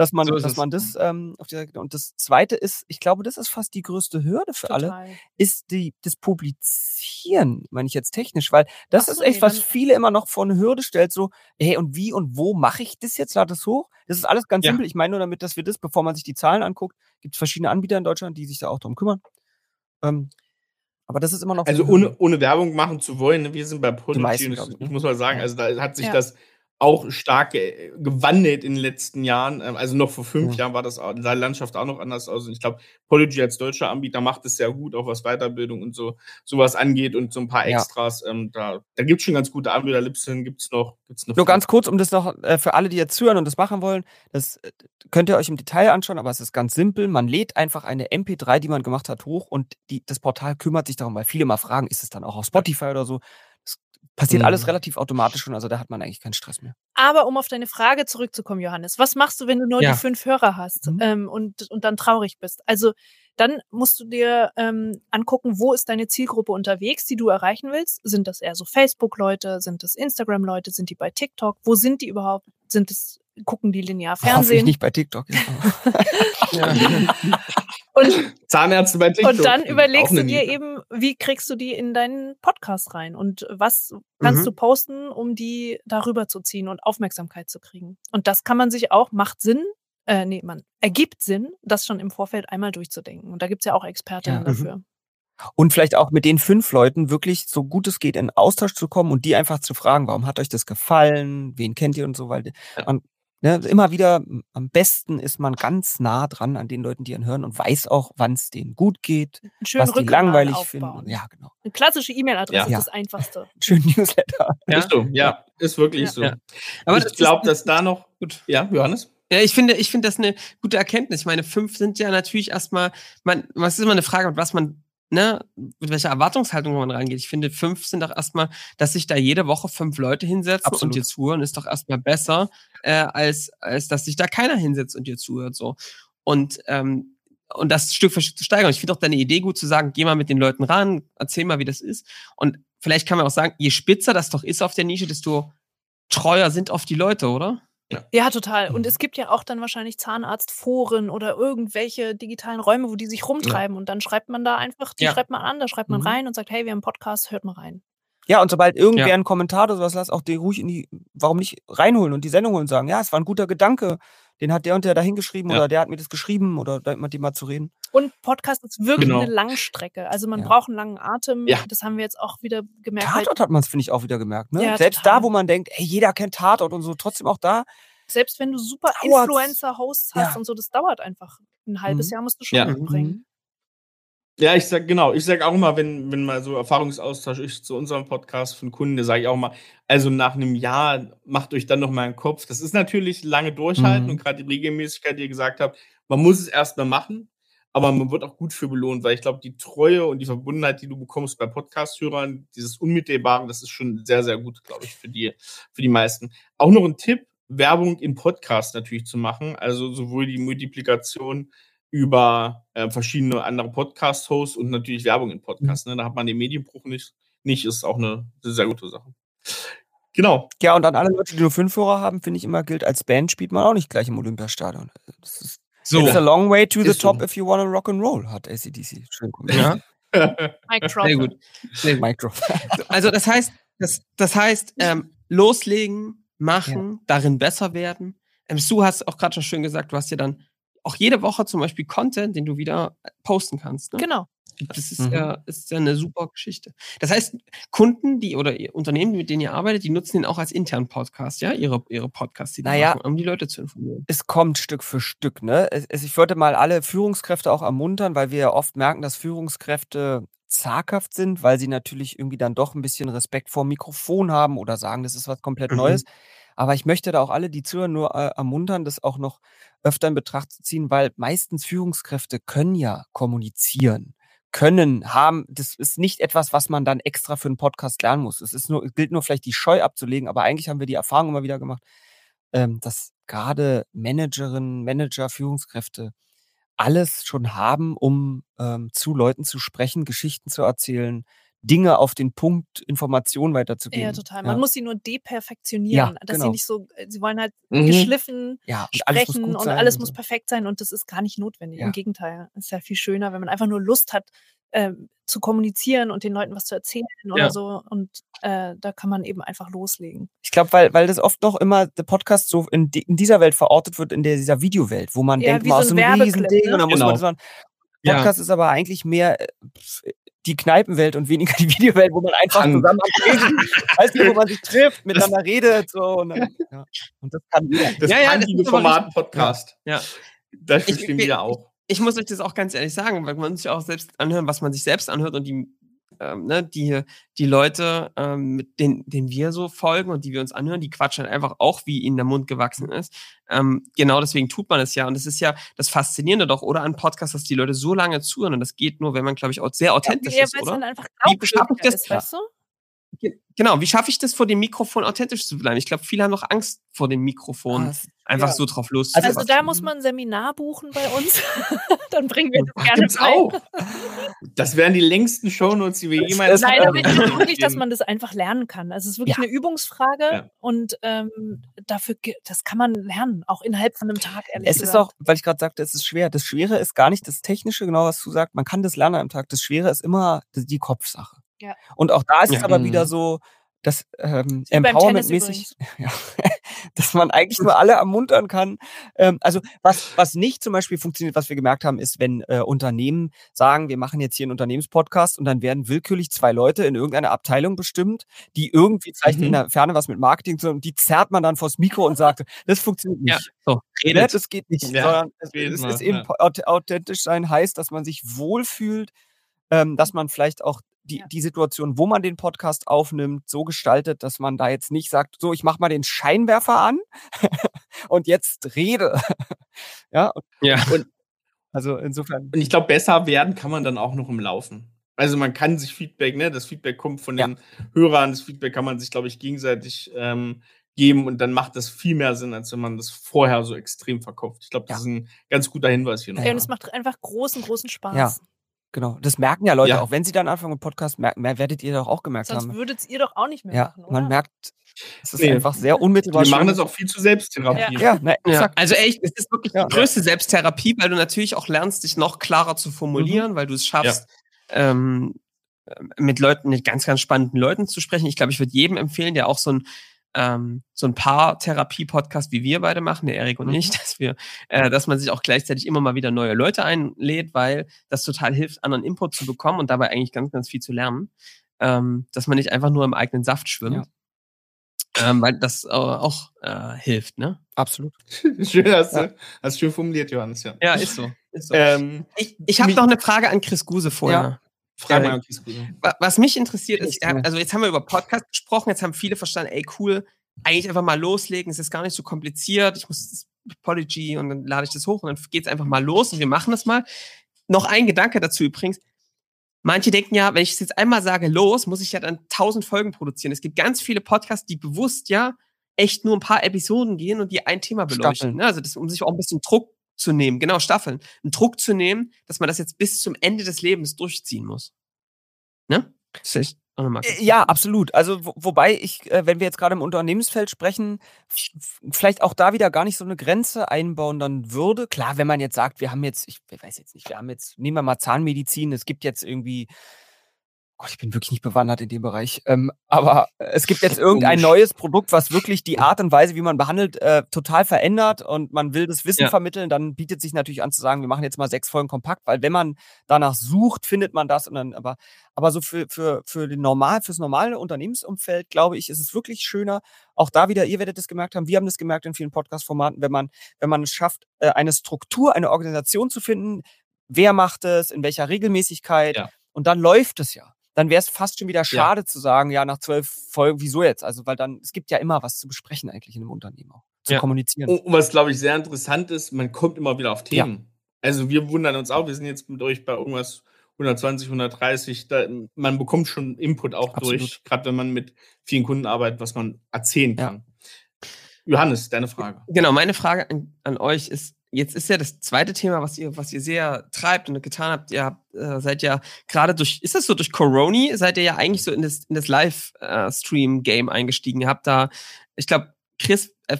dass man, so dass man das ähm, auf die Und das zweite ist, ich glaube, das ist fast die größte Hürde für Total. alle, ist die, das Publizieren, meine ich jetzt technisch, weil das so, ist echt, nee, was viele immer noch vor eine Hürde stellt, so, hey, und wie und wo mache ich das jetzt? Lade das hoch? Das ist alles ganz ja. simpel. Ich meine nur damit, dass wir das, bevor man sich die Zahlen anguckt, gibt es verschiedene Anbieter in Deutschland, die sich da auch drum kümmern. Ähm, aber das ist immer noch. Also ohne, ohne Werbung machen zu wollen, ne? wir sind bei Prodigy. ich, ich, muss mal sagen, also da hat sich ja. das auch stark gewandelt in den letzten Jahren. Ähm, also noch vor fünf ja. Jahren war das in der Landschaft auch noch anders aus. Und ich glaube, Polygy als deutscher Anbieter macht es sehr gut, auch was Weiterbildung und so sowas angeht und so ein paar Extras. Ja. Ähm, da da gibt es schon ganz gute Anbieter. Lipsin gibt es noch. Gibt's noch Nur ganz kurz, um das noch äh, für alle, die jetzt zuhören und das machen wollen, das äh, könnt ihr euch im Detail anschauen, aber es ist ganz simpel. Man lädt einfach eine MP3, die man gemacht hat, hoch und die, das Portal kümmert sich darum, weil viele mal fragen, ist es dann auch auf Spotify oder so? Passiert mhm. alles relativ automatisch schon, also da hat man eigentlich keinen Stress mehr. Aber um auf deine Frage zurückzukommen, Johannes, was machst du, wenn du nur ja. die fünf Hörer hast mhm. ähm, und, und dann traurig bist? Also dann musst du dir ähm, angucken, wo ist deine Zielgruppe unterwegs, die du erreichen willst. Sind das eher so Facebook-Leute? Sind das Instagram-Leute? Sind die bei TikTok? Wo sind die überhaupt? Sind es gucken die linear Fernsehen? Ich nicht bei TikTok. Ja. und, Zahnärzte bei TikTok. Und dann überlegst du dir eben, wie kriegst du die in deinen Podcast rein und was kannst mhm. du posten, um die darüber zu ziehen und Aufmerksamkeit zu kriegen. Und das kann man sich auch, macht Sinn, äh, nee, man ergibt Sinn, das schon im Vorfeld einmal durchzudenken. Und da gibt's ja auch Expertinnen ja, mhm. dafür. Und vielleicht auch mit den fünf Leuten wirklich so gut es geht in Austausch zu kommen und die einfach zu fragen, warum hat euch das gefallen, wen kennt ihr und so, weil man Ne, immer wieder, am besten ist man ganz nah dran an den Leuten, die einen hören und weiß auch, wann es denen gut geht, was die langweilig aufbauen. finden. Ja, genau. Eine klassische E-Mail-Adresse ja. ist das Einfachste. Schön Newsletter. Ja, ist, so. ja, ist wirklich ja. so. Ja. Aber ich glaube, dass da noch. Gut. Ja, Johannes? Ja, ich finde, ich finde das eine gute Erkenntnis. Ich meine, fünf sind ja natürlich erstmal, man, was ist immer eine Frage, was man ne, mit welcher Erwartungshaltung man reingeht. Ich finde, fünf sind doch erstmal, dass sich da jede Woche fünf Leute hinsetzen Absolut. und dir zuhören, ist doch erstmal besser, äh, als, als dass sich da keiner hinsetzt und dir zuhört. So. Und, ähm, und das Stück für Stück zu steigern. Ich finde auch deine Idee gut zu sagen, geh mal mit den Leuten ran, erzähl mal, wie das ist. Und vielleicht kann man auch sagen, je spitzer das doch ist auf der Nische, desto treuer sind oft die Leute, oder? Ja. ja, total. Und mhm. es gibt ja auch dann wahrscheinlich Zahnarztforen oder irgendwelche digitalen Räume, wo die sich rumtreiben. Ja. Und dann schreibt man da einfach, die ja. schreibt man an, da schreibt man mhm. rein und sagt, hey, wir haben einen Podcast, hört mal rein. Ja, und sobald irgendwer ja. einen Kommentar oder sowas lässt, auch die ruhig in die, warum nicht reinholen und die Sendung holen und sagen, ja, es war ein guter Gedanke, den hat der und der da hingeschrieben ja. oder der hat mir das geschrieben oder da mit dem mal zu reden. Und Podcast ist wirklich genau. eine Langstrecke. Also man ja. braucht einen langen Atem. Ja. Das haben wir jetzt auch wieder gemerkt. Tatort hat man es, finde ich, auch wieder gemerkt. Ne? Selbst total. da, wo man denkt, ey, jeder kennt Tatort und so, trotzdem auch da. Selbst wenn du super Influencer-Hosts hast und so, das dauert einfach ein halbes mhm. Jahr, musst du schon mitbringen. Mhm. Ja, ich sag genau, ich sag auch immer, wenn, wenn mal so Erfahrungsaustausch ist zu unserem Podcast von Kunden, sage ich auch mal, also nach einem Jahr macht euch dann noch mal einen Kopf. Das ist natürlich lange durchhalten mhm. und gerade die Regelmäßigkeit, die ihr gesagt habt, man muss es erstmal machen, aber man wird auch gut für belohnt, weil ich glaube, die Treue und die Verbundenheit, die du bekommst bei Podcast-Hörern, dieses Unmittelbare, das ist schon sehr, sehr gut, glaube ich, für die, für die meisten. Auch noch ein Tipp, Werbung in Podcast natürlich zu machen, also sowohl die Multiplikation über äh, verschiedene andere Podcast-Hosts und natürlich Werbung in Podcasts. Mhm. Ne? Da hat man den Medienbruch nicht, nicht, ist auch eine sehr gute Sache. Genau. Ja, und an alle Leute, die nur fünf Hörer haben, finde ich immer, gilt, als Band spielt man auch nicht gleich im Olympiastadion. Das ist so. It's a long way to the top so. if you want to rock and roll, hat ACDC. Schön ja. Mic drop. Sehr gut. Sehr gut. Mic drop. Also das heißt, das, das heißt, ähm, loslegen, machen, ja. darin besser werden. Ähm, Sue hast auch gerade schon schön gesagt, du hast ja dann auch jede Woche zum Beispiel Content, den du wieder posten kannst. Ne? Genau. Das ist, mhm. ja, ist ja eine super Geschichte. Das heißt, Kunden, die oder Unternehmen, mit denen ihr arbeitet, die nutzen den auch als internen Podcast, ja, ihre, ihre Podcasts, die naja, machen, um die Leute zu informieren. Es kommt Stück für Stück, ne? Es, ich wollte mal alle Führungskräfte auch ermuntern, weil wir ja oft merken, dass Führungskräfte zaghaft sind, weil sie natürlich irgendwie dann doch ein bisschen Respekt vor dem Mikrofon haben oder sagen, das ist was komplett mhm. Neues. Aber ich möchte da auch alle, die zuhören, nur äh, ermuntern, das auch noch öfter in Betracht zu ziehen, weil meistens Führungskräfte können ja kommunizieren, können, haben. Das ist nicht etwas, was man dann extra für einen Podcast lernen muss. Es ist nur, gilt nur vielleicht die Scheu abzulegen, aber eigentlich haben wir die Erfahrung immer wieder gemacht, ähm, dass gerade Managerinnen, Manager, Führungskräfte alles schon haben, um ähm, zu Leuten zu sprechen, Geschichten zu erzählen, Dinge auf den Punkt, Informationen weiterzugeben. Ja, total. Man muss sie nur deperfektionieren, ja, dass genau. sie nicht so, äh, sie wollen halt mhm. geschliffen ja, und sprechen alles und alles muss perfekt sein und das ist gar nicht notwendig. Ja. Im Gegenteil, es ist ja viel schöner, wenn man einfach nur Lust hat, äh, zu kommunizieren und den Leuten was zu erzählen oder ja. so. Und äh, da kann man eben einfach loslegen. Ich glaube, weil, weil das oft noch immer der Podcast so in, die, in dieser Welt verortet wird, in der, dieser Videowelt, wo man ja, denkt, man so ein Riesending ne? und dann muss genau. man das Podcast ja. ist aber eigentlich mehr äh, die Kneipenwelt und weniger die Videowelt, wo man einfach Fang. zusammen am Reden, weißt du, wo man sich trifft, miteinander redet, so. Und, dann, ja. und das kann jeder. Das ja, ja, das Format-Podcast. Ja. Das verstehen wir auch. Ich muss euch das auch ganz ehrlich sagen, weil man sich auch selbst anhören, was man sich selbst anhört und die ähm, ne, die, die Leute, ähm, mit denen, denen wir so folgen und die wir uns anhören, die quatschen einfach auch, wie ihnen der Mund gewachsen ist. Ähm, genau deswegen tut man es ja. Und das ist ja das Faszinierende doch, oder an Podcasts, dass die Leute so lange zuhören. Und das geht nur, wenn man, glaube ich, auch sehr authentisch ja, ist, oder? Man einfach wie schaffe ich das? Ist, weißt du? Genau, wie schaffe ich das vor dem Mikrofon authentisch zu bleiben? Ich glaube, viele haben noch Angst vor dem Mikrofon, ah, einfach ja. so drauf los. Also, also da muss man ein Seminar buchen bei uns. Dann bringen wir das gerne Gibt's bei. auch. Das wären die längsten Shownotes, die wir jemals Nein, aber ich glaube wirklich, dass man das einfach lernen kann. Also es ist wirklich ja. eine Übungsfrage ja. und ähm, dafür, das kann man lernen, auch innerhalb von einem Tag, ehrlich Es gesagt. ist auch, weil ich gerade sagte, es ist schwer. Das Schwere ist gar nicht das Technische, genau was du sagst. Man kann das lernen am Tag. Das Schwere ist immer die Kopfsache. Ja. Und auch da ist es aber wieder mhm. so, dass ähm, Empowerment-mäßig, ja, dass man eigentlich nur alle ermuntern kann. Ähm, also was, was nicht zum Beispiel funktioniert, was wir gemerkt haben, ist, wenn äh, Unternehmen sagen, wir machen jetzt hier einen Unternehmenspodcast und dann werden willkürlich zwei Leute in irgendeiner Abteilung bestimmt, die irgendwie vielleicht mhm. in der Ferne was mit Marketing zu und die zerrt man dann vors Mikro und sagt, das funktioniert nicht. Ja, so, redet. Das geht nicht, ja, sondern es, es ist eben ja. authentisch sein heißt, dass man sich wohlfühlt, ähm, dass man vielleicht auch die, ja. die Situation, wo man den Podcast aufnimmt, so gestaltet, dass man da jetzt nicht sagt, so, ich mache mal den Scheinwerfer an und jetzt rede. ja, und, ja. Und, also insofern. Und ich glaube, besser werden kann man dann auch noch im Laufen. Also man kann sich Feedback, ne, das Feedback kommt von den ja. Hörern, das Feedback kann man sich, glaube ich, gegenseitig ähm, geben und dann macht das viel mehr Sinn, als wenn man das vorher so extrem verkauft. Ich glaube, das ja. ist ein ganz guter Hinweis hier noch. Ja, und es macht einfach großen, großen Spaß. Ja. Genau, das merken ja Leute ja. auch. Wenn sie dann anfangen mit Podcast, merken, mehr werdet ihr doch auch gemerkt Sonst haben. Sonst würdet ihr doch auch nicht mehr ja, machen, oder? Man merkt, es ist nee. einfach sehr unmittelbar. Wir machen das auch viel zu Selbsttherapie. Ja, ja, na, ja. Also echt, es ist wirklich die größte Selbsttherapie, weil du natürlich auch lernst, dich noch klarer zu formulieren, mhm. weil du es schaffst, ähm, mit Leuten, mit ganz, ganz spannenden Leuten zu sprechen. Ich glaube, ich würde jedem empfehlen, der auch so ein ähm, so ein paar Therapie-Podcast wie wir beide machen, der Erik und mhm. ich, dass wir, äh, dass man sich auch gleichzeitig immer mal wieder neue Leute einlädt, weil das total hilft, anderen Input zu bekommen und dabei eigentlich ganz, ganz viel zu lernen. Ähm, dass man nicht einfach nur im eigenen Saft schwimmt. Ja. Ähm, weil das äh, auch äh, hilft, ne? Absolut. schön, hast du, hast schön formuliert, Johannes, ja. Ja, ist so. Ist so. Ähm, ich ich habe noch eine Frage an Chris Guse vorher. Ja. Frage mal Guse. Was mich interessiert ist, also jetzt haben wir über Podcast gesprochen, jetzt haben viele verstanden, ey, cool, eigentlich einfach mal loslegen, es ist gar nicht so kompliziert, ich muss Podigy und dann lade ich das hoch und dann geht's einfach mal los und wir machen das mal. Noch ein Gedanke dazu übrigens, Manche denken ja, wenn ich es jetzt einmal sage, los, muss ich ja dann tausend Folgen produzieren. Es gibt ganz viele Podcasts, die bewusst ja echt nur ein paar Episoden gehen und die ein Thema beleuchten. Ne? Also das, um sich auch ein bisschen Druck zu nehmen, genau, Staffeln, einen Druck zu nehmen, dass man das jetzt bis zum Ende des Lebens durchziehen muss. Ne? Das ist ja, absolut. Also wo, wobei ich, äh, wenn wir jetzt gerade im Unternehmensfeld sprechen, vielleicht auch da wieder gar nicht so eine Grenze einbauen dann würde. Klar, wenn man jetzt sagt, wir haben jetzt, ich weiß jetzt nicht, wir haben jetzt, nehmen wir mal Zahnmedizin, es gibt jetzt irgendwie Gott, ich bin wirklich nicht bewandert in dem Bereich. Ähm, aber es gibt jetzt irgendein neues Produkt, was wirklich die Art und Weise, wie man behandelt, äh, total verändert und man will das Wissen ja. vermitteln, dann bietet sich natürlich an zu sagen, wir machen jetzt mal sechs Folgen kompakt, weil wenn man danach sucht, findet man das und dann, aber, aber so für, für, für den normal, fürs normale Unternehmensumfeld, glaube ich, ist es wirklich schöner. Auch da wieder, ihr werdet es gemerkt haben, wir haben das gemerkt in vielen Podcast-Formaten, wenn man, wenn man es schafft, äh, eine Struktur, eine Organisation zu finden, wer macht es, in welcher Regelmäßigkeit, ja. und dann läuft es ja dann wäre es fast schon wieder schade ja. zu sagen, ja, nach zwölf Folgen, wieso jetzt? Also, weil dann, es gibt ja immer was zu besprechen eigentlich in einem Unternehmen auch, zu ja. kommunizieren. Und was, glaube ich, sehr interessant ist, man kommt immer wieder auf Themen. Ja. Also, wir wundern uns auch, wir sind jetzt mit euch bei irgendwas 120, 130, da, man bekommt schon Input auch Absolut. durch, gerade wenn man mit vielen Kunden arbeitet, was man erzählen kann. Johannes, deine Frage. Genau, meine Frage an, an euch ist, jetzt ist ja das zweite Thema, was ihr, was ihr sehr treibt und getan habt. Ihr habt, äh, seid ja gerade durch, ist das so durch Corona, seid ihr ja eigentlich so in das, in das Live-Stream-Game äh, eingestiegen. Ihr habt da, ich glaube, Chris, äh,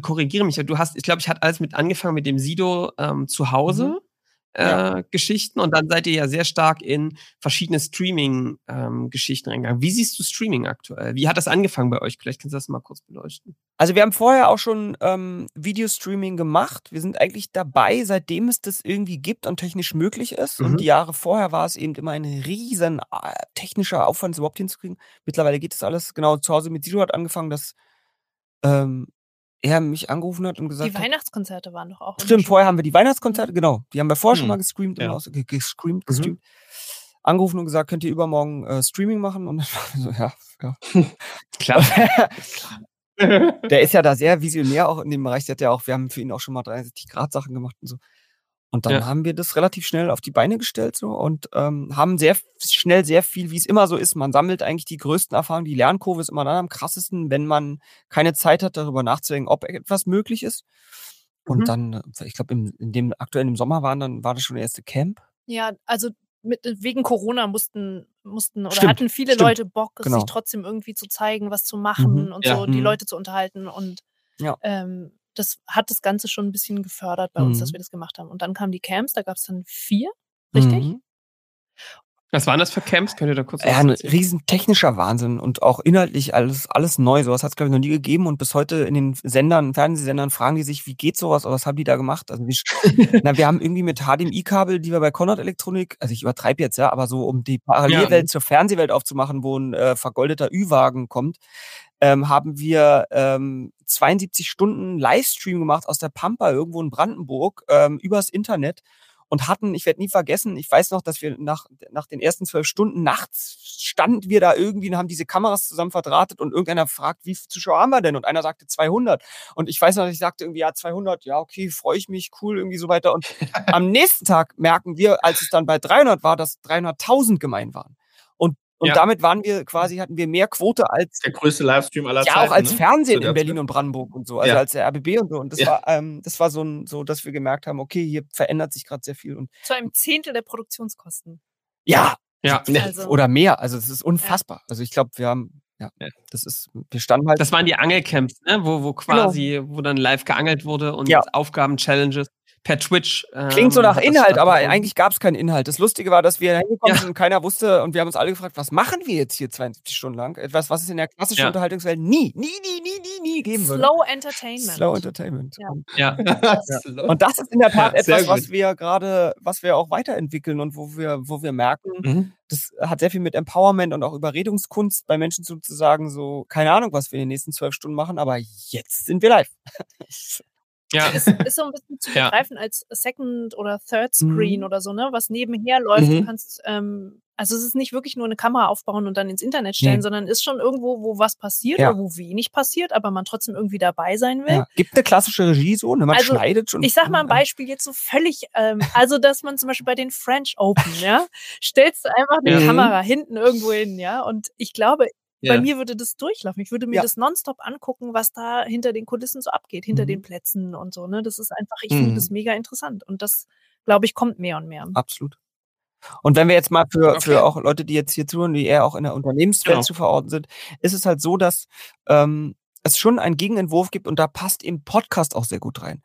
korrigiere mich, du hast, ich glaube, ich hatte alles mit angefangen mit dem Sido ähm, zu Hause. Mhm ja. Äh, Geschichten und dann seid ihr ja sehr stark in verschiedene Streaming-Geschichten ähm, reingegangen. Wie siehst du Streaming aktuell? Wie hat das angefangen bei euch? Vielleicht kannst du das mal kurz beleuchten. Also wir haben vorher auch schon ähm, Videostreaming gemacht. Wir sind eigentlich dabei, seitdem es das irgendwie gibt und technisch möglich ist. Mhm. Und die Jahre vorher war es eben immer ein riesen äh, technischer Aufwand, es überhaupt hinzukriegen. Mittlerweile geht das alles. Genau, zu Hause mit Sido hat angefangen, das ähm, er mich angerufen hat und gesagt Die Weihnachtskonzerte waren doch auch. Stimmt, vorher haben wir die Weihnachtskonzerte, genau. Die haben wir vorher hm. schon mal gestreamt, ja. Aus, gestreamt, mhm. gestreamt. Mhm. Angerufen und gesagt, könnt ihr übermorgen äh, Streaming machen? Und dann war so, ja, ja. Klar. der ist ja da sehr visionär auch in dem Bereich. Der hat ja auch, wir haben für ihn auch schon mal 63 Grad Sachen gemacht und so. Und dann ja. haben wir das relativ schnell auf die Beine gestellt so und ähm, haben sehr schnell sehr viel, wie es immer so ist. Man sammelt eigentlich die größten Erfahrungen. Die Lernkurve ist immer dann am krassesten, wenn man keine Zeit hat, darüber nachzudenken, ob etwas möglich ist. Und mhm. dann, ich glaube, in dem aktuellen im Sommer waren dann war das schon der erste Camp. Ja, also mit, wegen Corona mussten mussten oder stimmt, hatten viele stimmt, Leute Bock, genau. sich trotzdem irgendwie zu zeigen, was zu machen mhm, und ja, so, die mhm. Leute zu unterhalten und ja. ähm, das hat das Ganze schon ein bisschen gefördert bei uns, dass mhm. wir das gemacht haben. Und dann kamen die Camps, da gab es dann vier, richtig? Mhm. Was waren das für Camps? Könnt ihr da kurz Ja, ein riesen technischer Wahnsinn und auch inhaltlich alles, alles neu. Sowas hat es, glaube ich, noch nie gegeben. Und bis heute in den Sendern, Fernsehsendern fragen die sich, wie geht sowas oder was haben die da gemacht? Also wie, na, wir haben irgendwie mit HDMI-Kabel, die wir bei Conrad Elektronik, also ich übertreibe jetzt, ja, aber so um die Parallelwelt ja. zur Fernsehwelt aufzumachen, wo ein äh, vergoldeter Ü-Wagen kommt, ähm, haben wir ähm, 72 Stunden Livestream gemacht aus der Pampa irgendwo in Brandenburg ähm, übers Internet und hatten, ich werde nie vergessen, ich weiß noch, dass wir nach, nach den ersten zwölf Stunden nachts standen wir da irgendwie und haben diese Kameras zusammen verdrahtet und irgendeiner fragt, wie viele Zuschauer haben wir denn? Und einer sagte 200. Und ich weiß noch, dass ich sagte irgendwie, ja, 200, ja, okay, freue ich mich, cool, irgendwie so weiter. Und am nächsten Tag merken wir, als es dann bei 300 war, dass 300.000 gemein waren. Und ja. damit waren wir quasi, hatten wir mehr Quote als. Der größte Livestream aller Zeiten. Ja, auch als ne? Fernsehen in Berlin und Brandenburg und so. Also ja. als der RBB und so. Und das ja. war, ähm, das war so, ein, so, dass wir gemerkt haben, okay, hier verändert sich gerade sehr viel. Und Zu einem Zehntel der Produktionskosten. Ja. Ja. Also. Oder mehr. Also das ist unfassbar. Also ich glaube, wir haben, ja, das ist, wir standen halt. Das waren die Angelcamps, ne? Wo, wo genau. quasi, genau. wo dann live geangelt wurde und Aufgaben, Challenges. Per Twitch. Ähm, Klingt so nach Inhalt, aber eigentlich gab es keinen Inhalt. Das Lustige war, dass wir hingekommen ja. sind und keiner wusste und wir haben uns alle gefragt, was machen wir jetzt hier 72 Stunden lang? Etwas, was es in der klassischen ja. Unterhaltungswelt nie, nie, nie, nie, nie, nie geben würde. Slow Entertainment. Slow Entertainment. Ja. Und, ja. und das ist in der Tat etwas, was wir gerade, was wir auch weiterentwickeln und wo wir, wo wir merken, mhm. das hat sehr viel mit Empowerment und auch Überredungskunst bei Menschen zu, zu sagen, so, keine Ahnung, was wir in den nächsten zwölf Stunden machen, aber jetzt sind wir live. Ja. Es ist so ein bisschen zu begreifen ja. als Second oder Third Screen mhm. oder so, ne, was nebenher läuft. Mhm. Du kannst, ähm, also es ist nicht wirklich nur eine Kamera aufbauen und dann ins Internet stellen, nee. sondern ist schon irgendwo, wo was passiert ja. oder wo wenig passiert, aber man trotzdem irgendwie dabei sein will. Ja. Gibt eine klassische Regie so, ne? Man also, schneidet schon. Ich sag mal ein Beispiel jetzt so völlig, ähm, also dass man zum Beispiel bei den French Open, ja, stellst du einfach eine mhm. Kamera hinten irgendwo hin, ja, und ich glaube, ja. Bei mir würde das durchlaufen. Ich würde mir ja. das nonstop angucken, was da hinter den Kulissen so abgeht, hinter mhm. den Plätzen und so. Ne? Das ist einfach, ich mhm. finde das mega interessant. Und das, glaube ich, kommt mehr und mehr. Absolut. Und wenn wir jetzt mal für, okay. für auch Leute, die jetzt hier zuhören, die eher auch in der Unternehmenswelt genau. zu verorten sind, ist es halt so, dass ähm, es schon einen Gegenentwurf gibt und da passt eben Podcast auch sehr gut rein.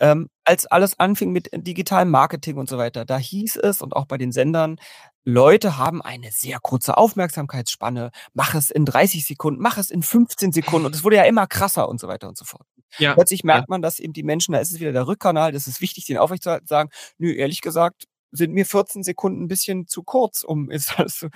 Ähm, als alles anfing mit digitalem Marketing und so weiter, da hieß es und auch bei den Sendern, Leute haben eine sehr kurze Aufmerksamkeitsspanne, mach es in 30 Sekunden, mach es in 15 Sekunden und es wurde ja immer krasser und so weiter und so fort. Ja. Plötzlich merkt ja. man, dass eben die Menschen, da ist es wieder der Rückkanal, das ist wichtig, den aufrechtzuerhalten, sagen, nö, ehrlich gesagt, sind mir 14 Sekunden ein bisschen zu kurz, um ist alles so.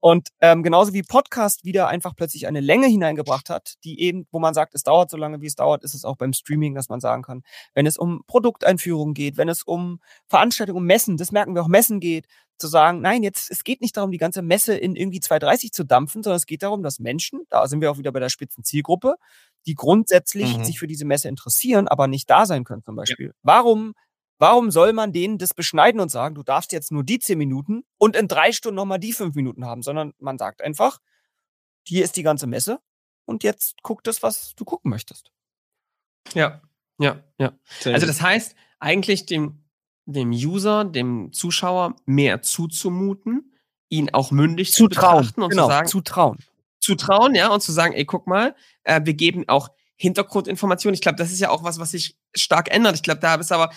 Und ähm, genauso wie Podcast wieder einfach plötzlich eine Länge hineingebracht hat, die eben, wo man sagt, es dauert so lange, wie es dauert, ist es auch beim Streaming, dass man sagen kann, wenn es um Produkteinführungen geht, wenn es um Veranstaltungen, um Messen, das merken wir auch Messen geht, zu sagen, nein, jetzt, es geht nicht darum, die ganze Messe in irgendwie 230 zu dampfen, sondern es geht darum, dass Menschen, da sind wir auch wieder bei der spitzen Zielgruppe, die grundsätzlich mhm. sich für diese Messe interessieren, aber nicht da sein können zum Beispiel. Ja. Warum Warum soll man denen das beschneiden und sagen, du darfst jetzt nur die zehn Minuten und in drei Stunden nochmal die fünf Minuten haben, sondern man sagt einfach, hier ist die ganze Messe und jetzt guck das, was du gucken möchtest. Ja, ja, ja. Also das heißt, eigentlich dem, dem User, dem Zuschauer mehr zuzumuten, ihn auch mündig zu, zu betrachten und genau, zu sagen, zu trauen. Zu trauen, ja, und zu sagen, ey, guck mal, äh, wir geben auch Hintergrundinformationen. Ich glaube, das ist ja auch was, was sich stark ändert. Ich glaube, da ist aber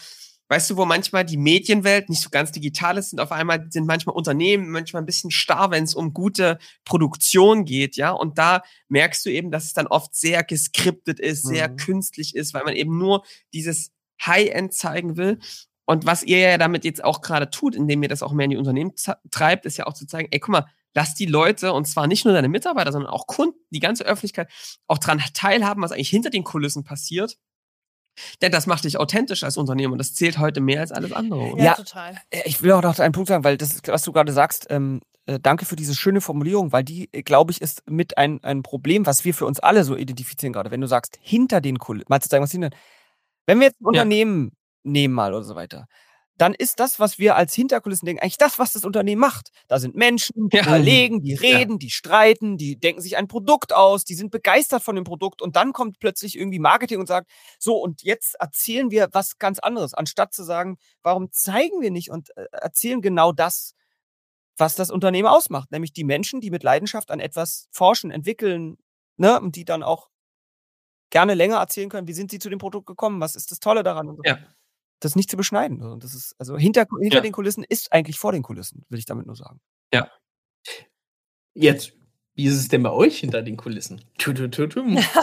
weißt du, wo manchmal die Medienwelt nicht so ganz digital ist, sind auf einmal sind manchmal Unternehmen manchmal ein bisschen starr, wenn es um gute Produktion geht, ja. Und da merkst du eben, dass es dann oft sehr geskriptet ist, sehr mhm. künstlich ist, weil man eben nur dieses High-End zeigen will. Und was ihr ja damit jetzt auch gerade tut, indem ihr das auch mehr in die Unternehmen treibt, ist ja auch zu zeigen, ey, guck mal, lass die Leute, und zwar nicht nur deine Mitarbeiter, sondern auch Kunden, die ganze Öffentlichkeit, auch dran teilhaben, was eigentlich hinter den Kulissen passiert denn das macht dich authentisch als Unternehmen und das zählt heute mehr als alles andere. Oder? Ja, total. Äh, ich will auch noch einen Punkt sagen, weil das, was du gerade sagst, ähm, äh, danke für diese schöne Formulierung, weil die, äh, glaube ich, ist mit ein, ein Problem, was wir für uns alle so identifizieren gerade. Wenn du sagst, hinter den Kulissen, mal zu sagen, was hinter. Wenn wir jetzt ein ja. Unternehmen nehmen mal oder so weiter, dann ist das, was wir als Hinterkulissen denken, eigentlich das, was das Unternehmen macht. Da sind Menschen, die ja. überlegen, die reden, ja. die streiten, die denken sich ein Produkt aus, die sind begeistert von dem Produkt und dann kommt plötzlich irgendwie Marketing und sagt, so und jetzt erzählen wir was ganz anderes, anstatt zu sagen, warum zeigen wir nicht und äh, erzählen genau das, was das Unternehmen ausmacht, nämlich die Menschen, die mit Leidenschaft an etwas forschen, entwickeln, ne, und die dann auch gerne länger erzählen können, wie sind sie zu dem Produkt gekommen, was ist das Tolle daran und so. Ja das nicht zu beschneiden. Und das ist, also hinter, hinter ja. den Kulissen ist eigentlich vor den Kulissen, will ich damit nur sagen. Ja. Jetzt, wie ist es denn bei euch hinter den Kulissen? Tü, tü, tü,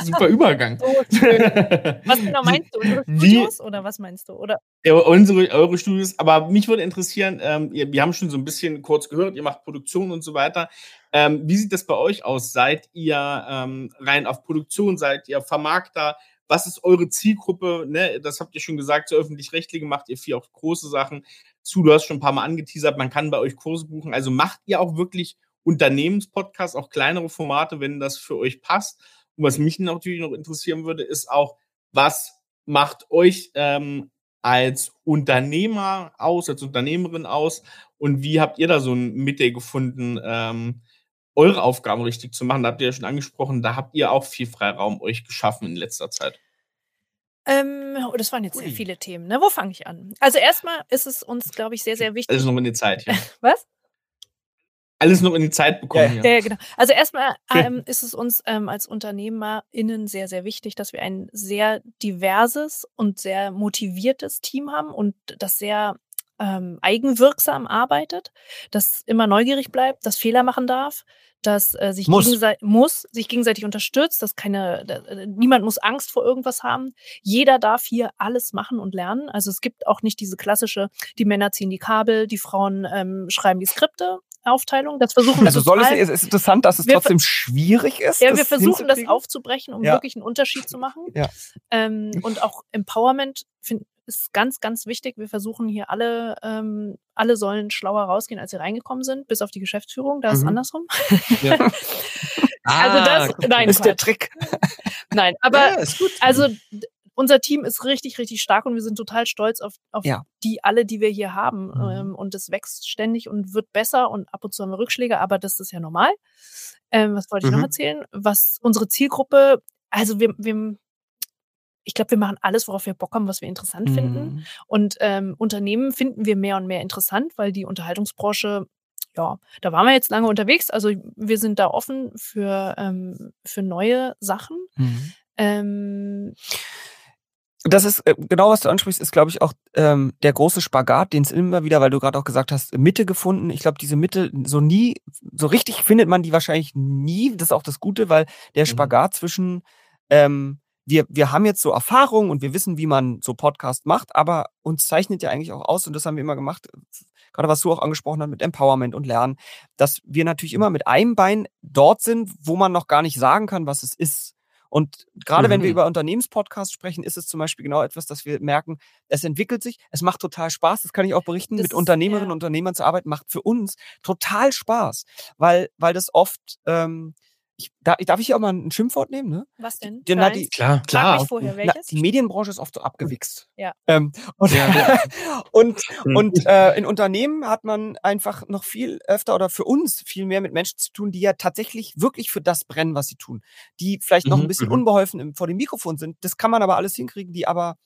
Super Übergang. was genau meinst du? Unsere Studios wie, oder was meinst du? Oder? Ja, unsere, eure Studios, aber mich würde interessieren, ähm, wir haben schon so ein bisschen kurz gehört, ihr macht Produktion und so weiter. Ähm, wie sieht das bei euch aus? Seid ihr ähm, rein auf Produktion, seid ihr Vermarkter? Was ist eure Zielgruppe? Ne? Das habt ihr schon gesagt, zu öffentlich-rechtlichen macht ihr viel auch große Sachen. Zu, du hast schon ein paar Mal angeteasert, man kann bei euch Kurse buchen. Also macht ihr auch wirklich Unternehmenspodcasts, auch kleinere Formate, wenn das für euch passt. Und was mich natürlich noch interessieren würde, ist auch, was macht euch ähm, als Unternehmer aus, als Unternehmerin aus und wie habt ihr da so ein Mitte gefunden, ähm, eure Aufgaben richtig zu machen. Da habt ihr ja schon angesprochen, da habt ihr auch viel Freiraum euch geschaffen in letzter Zeit. Ähm, oh, das waren jetzt Ui. sehr viele Themen. Ne? Wo fange ich an? Also erstmal ist es uns, glaube ich, sehr, sehr wichtig. Also nochmal eine Zeit, ja. Was? alles noch in die Zeit bekommen. Ja, ja genau. Also erstmal ähm, ist es uns ähm, als UnternehmerInnen sehr, sehr wichtig, dass wir ein sehr diverses und sehr motiviertes Team haben und das sehr ähm, eigenwirksam arbeitet, das immer neugierig bleibt, das Fehler machen darf, dass äh, sich muss. gegenseitig muss, sich gegenseitig unterstützt, dass keine, äh, niemand muss Angst vor irgendwas haben. Jeder darf hier alles machen und lernen. Also es gibt auch nicht diese klassische, die Männer ziehen die Kabel, die Frauen ähm, schreiben die Skripte. Aufteilung. Das versuchen wir Also soll es, ist interessant, dass es trotzdem schwierig ist. Ja, wir versuchen das aufzubrechen, um ja. wirklich einen Unterschied zu machen. Ja. Ähm, und auch Empowerment find, ist ganz, ganz wichtig. Wir versuchen hier alle, ähm, alle sollen schlauer rausgehen, als sie reingekommen sind, bis auf die Geschäftsführung. Da mhm. ist andersrum. Ja. also das, ah, nein, ist der Trick. Nein, aber ja, also unser Team ist richtig, richtig stark und wir sind total stolz auf, auf ja. die alle, die wir hier haben. Mhm. Ähm, und es wächst ständig und wird besser und ab und zu haben wir Rückschläge, aber das ist ja normal. Ähm, was wollte ich mhm. noch erzählen? Was unsere Zielgruppe, also wir, wir ich glaube, wir machen alles, worauf wir Bock haben, was wir interessant mhm. finden. Und ähm, Unternehmen finden wir mehr und mehr interessant, weil die Unterhaltungsbranche, ja, da waren wir jetzt lange unterwegs. Also wir sind da offen für, ähm, für neue Sachen. Mhm. Ähm, das ist äh, genau, was du ansprichst, ist, glaube ich, auch ähm, der große Spagat, den es immer wieder, weil du gerade auch gesagt hast, Mitte gefunden. Ich glaube, diese Mitte, so nie, so richtig findet man die wahrscheinlich nie. Das ist auch das Gute, weil der mhm. Spagat zwischen ähm, wir, wir haben jetzt so Erfahrung und wir wissen, wie man so Podcast macht, aber uns zeichnet ja eigentlich auch aus, und das haben wir immer gemacht, gerade was du auch angesprochen hast mit Empowerment und Lernen, dass wir natürlich immer mit einem Bein dort sind, wo man noch gar nicht sagen kann, was es ist. Und gerade mhm. wenn wir über Unternehmenspodcasts sprechen, ist es zum Beispiel genau etwas, dass wir merken, es entwickelt sich, es macht total Spaß, das kann ich auch berichten, das mit Unternehmerinnen ja. und Unternehmern zu arbeiten, macht für uns total Spaß, weil, weil das oft ähm, ich, da, darf ich hier auch mal ein Schimpfwort nehmen? Ne? Was denn? Die, na, die, klar, klar. Vorher, na, die Medienbranche ist oft so abgewichst. Ja. Ähm, und ja, und, mhm. und äh, in Unternehmen hat man einfach noch viel öfter oder für uns viel mehr mit Menschen zu tun, die ja tatsächlich wirklich für das brennen, was sie tun. Die vielleicht noch mhm, ein bisschen mhm. unbeholfen im, vor dem Mikrofon sind. Das kann man aber alles hinkriegen, die aber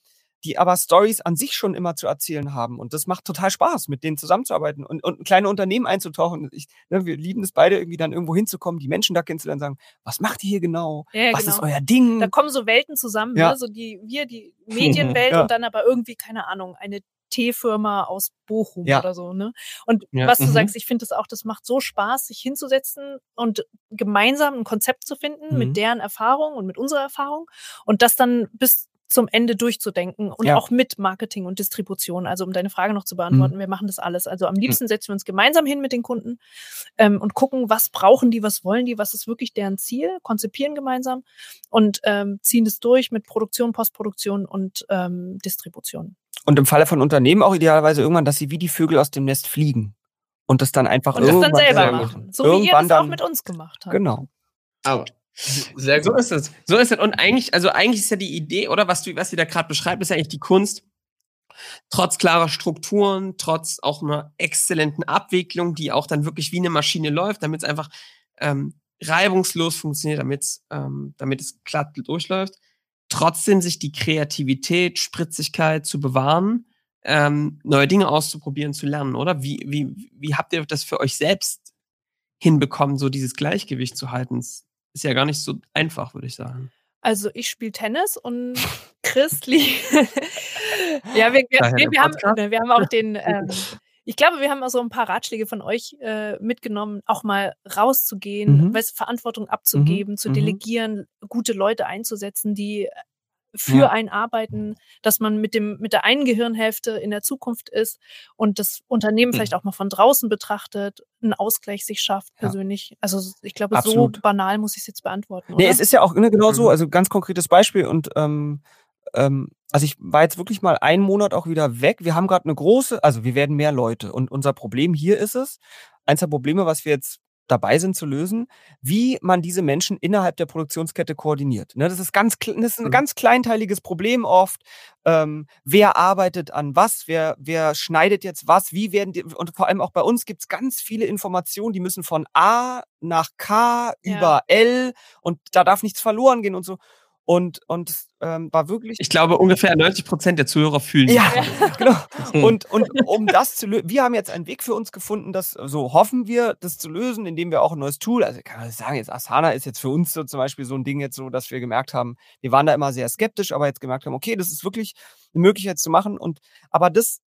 die aber Stories an sich schon immer zu erzählen haben. Und das macht total Spaß, mit denen zusammenzuarbeiten und, und kleine Unternehmen einzutauchen. Ich, ne, wir lieben es beide, irgendwie dann irgendwo hinzukommen, die Menschen da kennenzulernen, sagen, was macht ihr hier genau? Ja, was genau. ist euer Ding? Da kommen so Welten zusammen, ja. ne? so die, wir, die Medienwelt ja. und dann aber irgendwie, keine Ahnung, eine Teefirma aus Bochum ja. oder so, ne? Und ja. was du mhm. sagst, ich finde das auch, das macht so Spaß, sich hinzusetzen und gemeinsam ein Konzept zu finden mhm. mit deren Erfahrung und mit unserer Erfahrung und das dann bis zum Ende durchzudenken und ja. auch mit Marketing und Distribution. Also um deine Frage noch zu beantworten, mhm. wir machen das alles. Also am liebsten setzen wir uns gemeinsam hin mit den Kunden ähm, und gucken, was brauchen die, was wollen die, was ist wirklich deren Ziel, konzipieren gemeinsam und ähm, ziehen das durch mit Produktion, Postproduktion und ähm, Distribution. Und im Falle von Unternehmen auch idealerweise irgendwann, dass sie wie die Vögel aus dem Nest fliegen und das dann einfach und irgendwann das dann selber machen. So wie ihr das auch mit uns gemacht habt. Genau. Aber sehr gut. So ist es. So ist es. Und eigentlich, also eigentlich ist ja die Idee, oder was du, was ihr da gerade beschreibt, ist ja eigentlich die Kunst, trotz klarer Strukturen, trotz auch einer exzellenten Abwicklung, die auch dann wirklich wie eine Maschine läuft, damit es einfach ähm, reibungslos funktioniert, damit ähm, damit es glatt durchläuft, trotzdem sich die Kreativität, Spritzigkeit zu bewahren, ähm, neue Dinge auszuprobieren, zu lernen, oder? Wie, wie, wie habt ihr das für euch selbst hinbekommen, so dieses Gleichgewicht zu halten? Ist ja gar nicht so einfach, würde ich sagen. Also ich spiele Tennis und Christli. ja, wir, wir, wir, haben, wir haben auch den, ähm, ich glaube, wir haben auch so ein paar Ratschläge von euch äh, mitgenommen, auch mal rauszugehen, mhm. Verantwortung abzugeben, mhm. zu mhm. delegieren, gute Leute einzusetzen, die für ja. ein Arbeiten, dass man mit dem mit der einen Gehirnhälfte in der Zukunft ist und das Unternehmen mhm. vielleicht auch mal von draußen betrachtet, einen Ausgleich sich schafft persönlich. Ja. Also ich glaube, Absolut. so banal muss ich es jetzt beantworten. Oder? Nee, es ist ja auch ne, genau so, mhm. also ganz konkretes Beispiel und ähm, ähm, also ich war jetzt wirklich mal einen Monat auch wieder weg. Wir haben gerade eine große, also wir werden mehr Leute und unser Problem hier ist es, eins der Probleme, was wir jetzt dabei sind zu lösen, wie man diese Menschen innerhalb der Produktionskette koordiniert. Ne, das ist ganz, das ist ein mhm. ganz kleinteiliges Problem oft. Ähm, wer arbeitet an was? Wer, wer schneidet jetzt was? Wie werden die, und vor allem auch bei uns gibt es ganz viele Informationen, die müssen von A nach K ja. über L und da darf nichts verloren gehen und so. Und, und ähm, war wirklich. Ich glaube, ungefähr 90 Prozent der Zuhörer fühlen. Ja, genau. Und, und um das zu lösen, wir haben jetzt einen Weg für uns gefunden, das, so hoffen wir, das zu lösen, indem wir auch ein neues Tool, also kann man sagen, jetzt Asana ist jetzt für uns so zum Beispiel so ein Ding jetzt so, dass wir gemerkt haben, wir waren da immer sehr skeptisch, aber jetzt gemerkt haben, okay, das ist wirklich eine Möglichkeit zu machen. Und aber das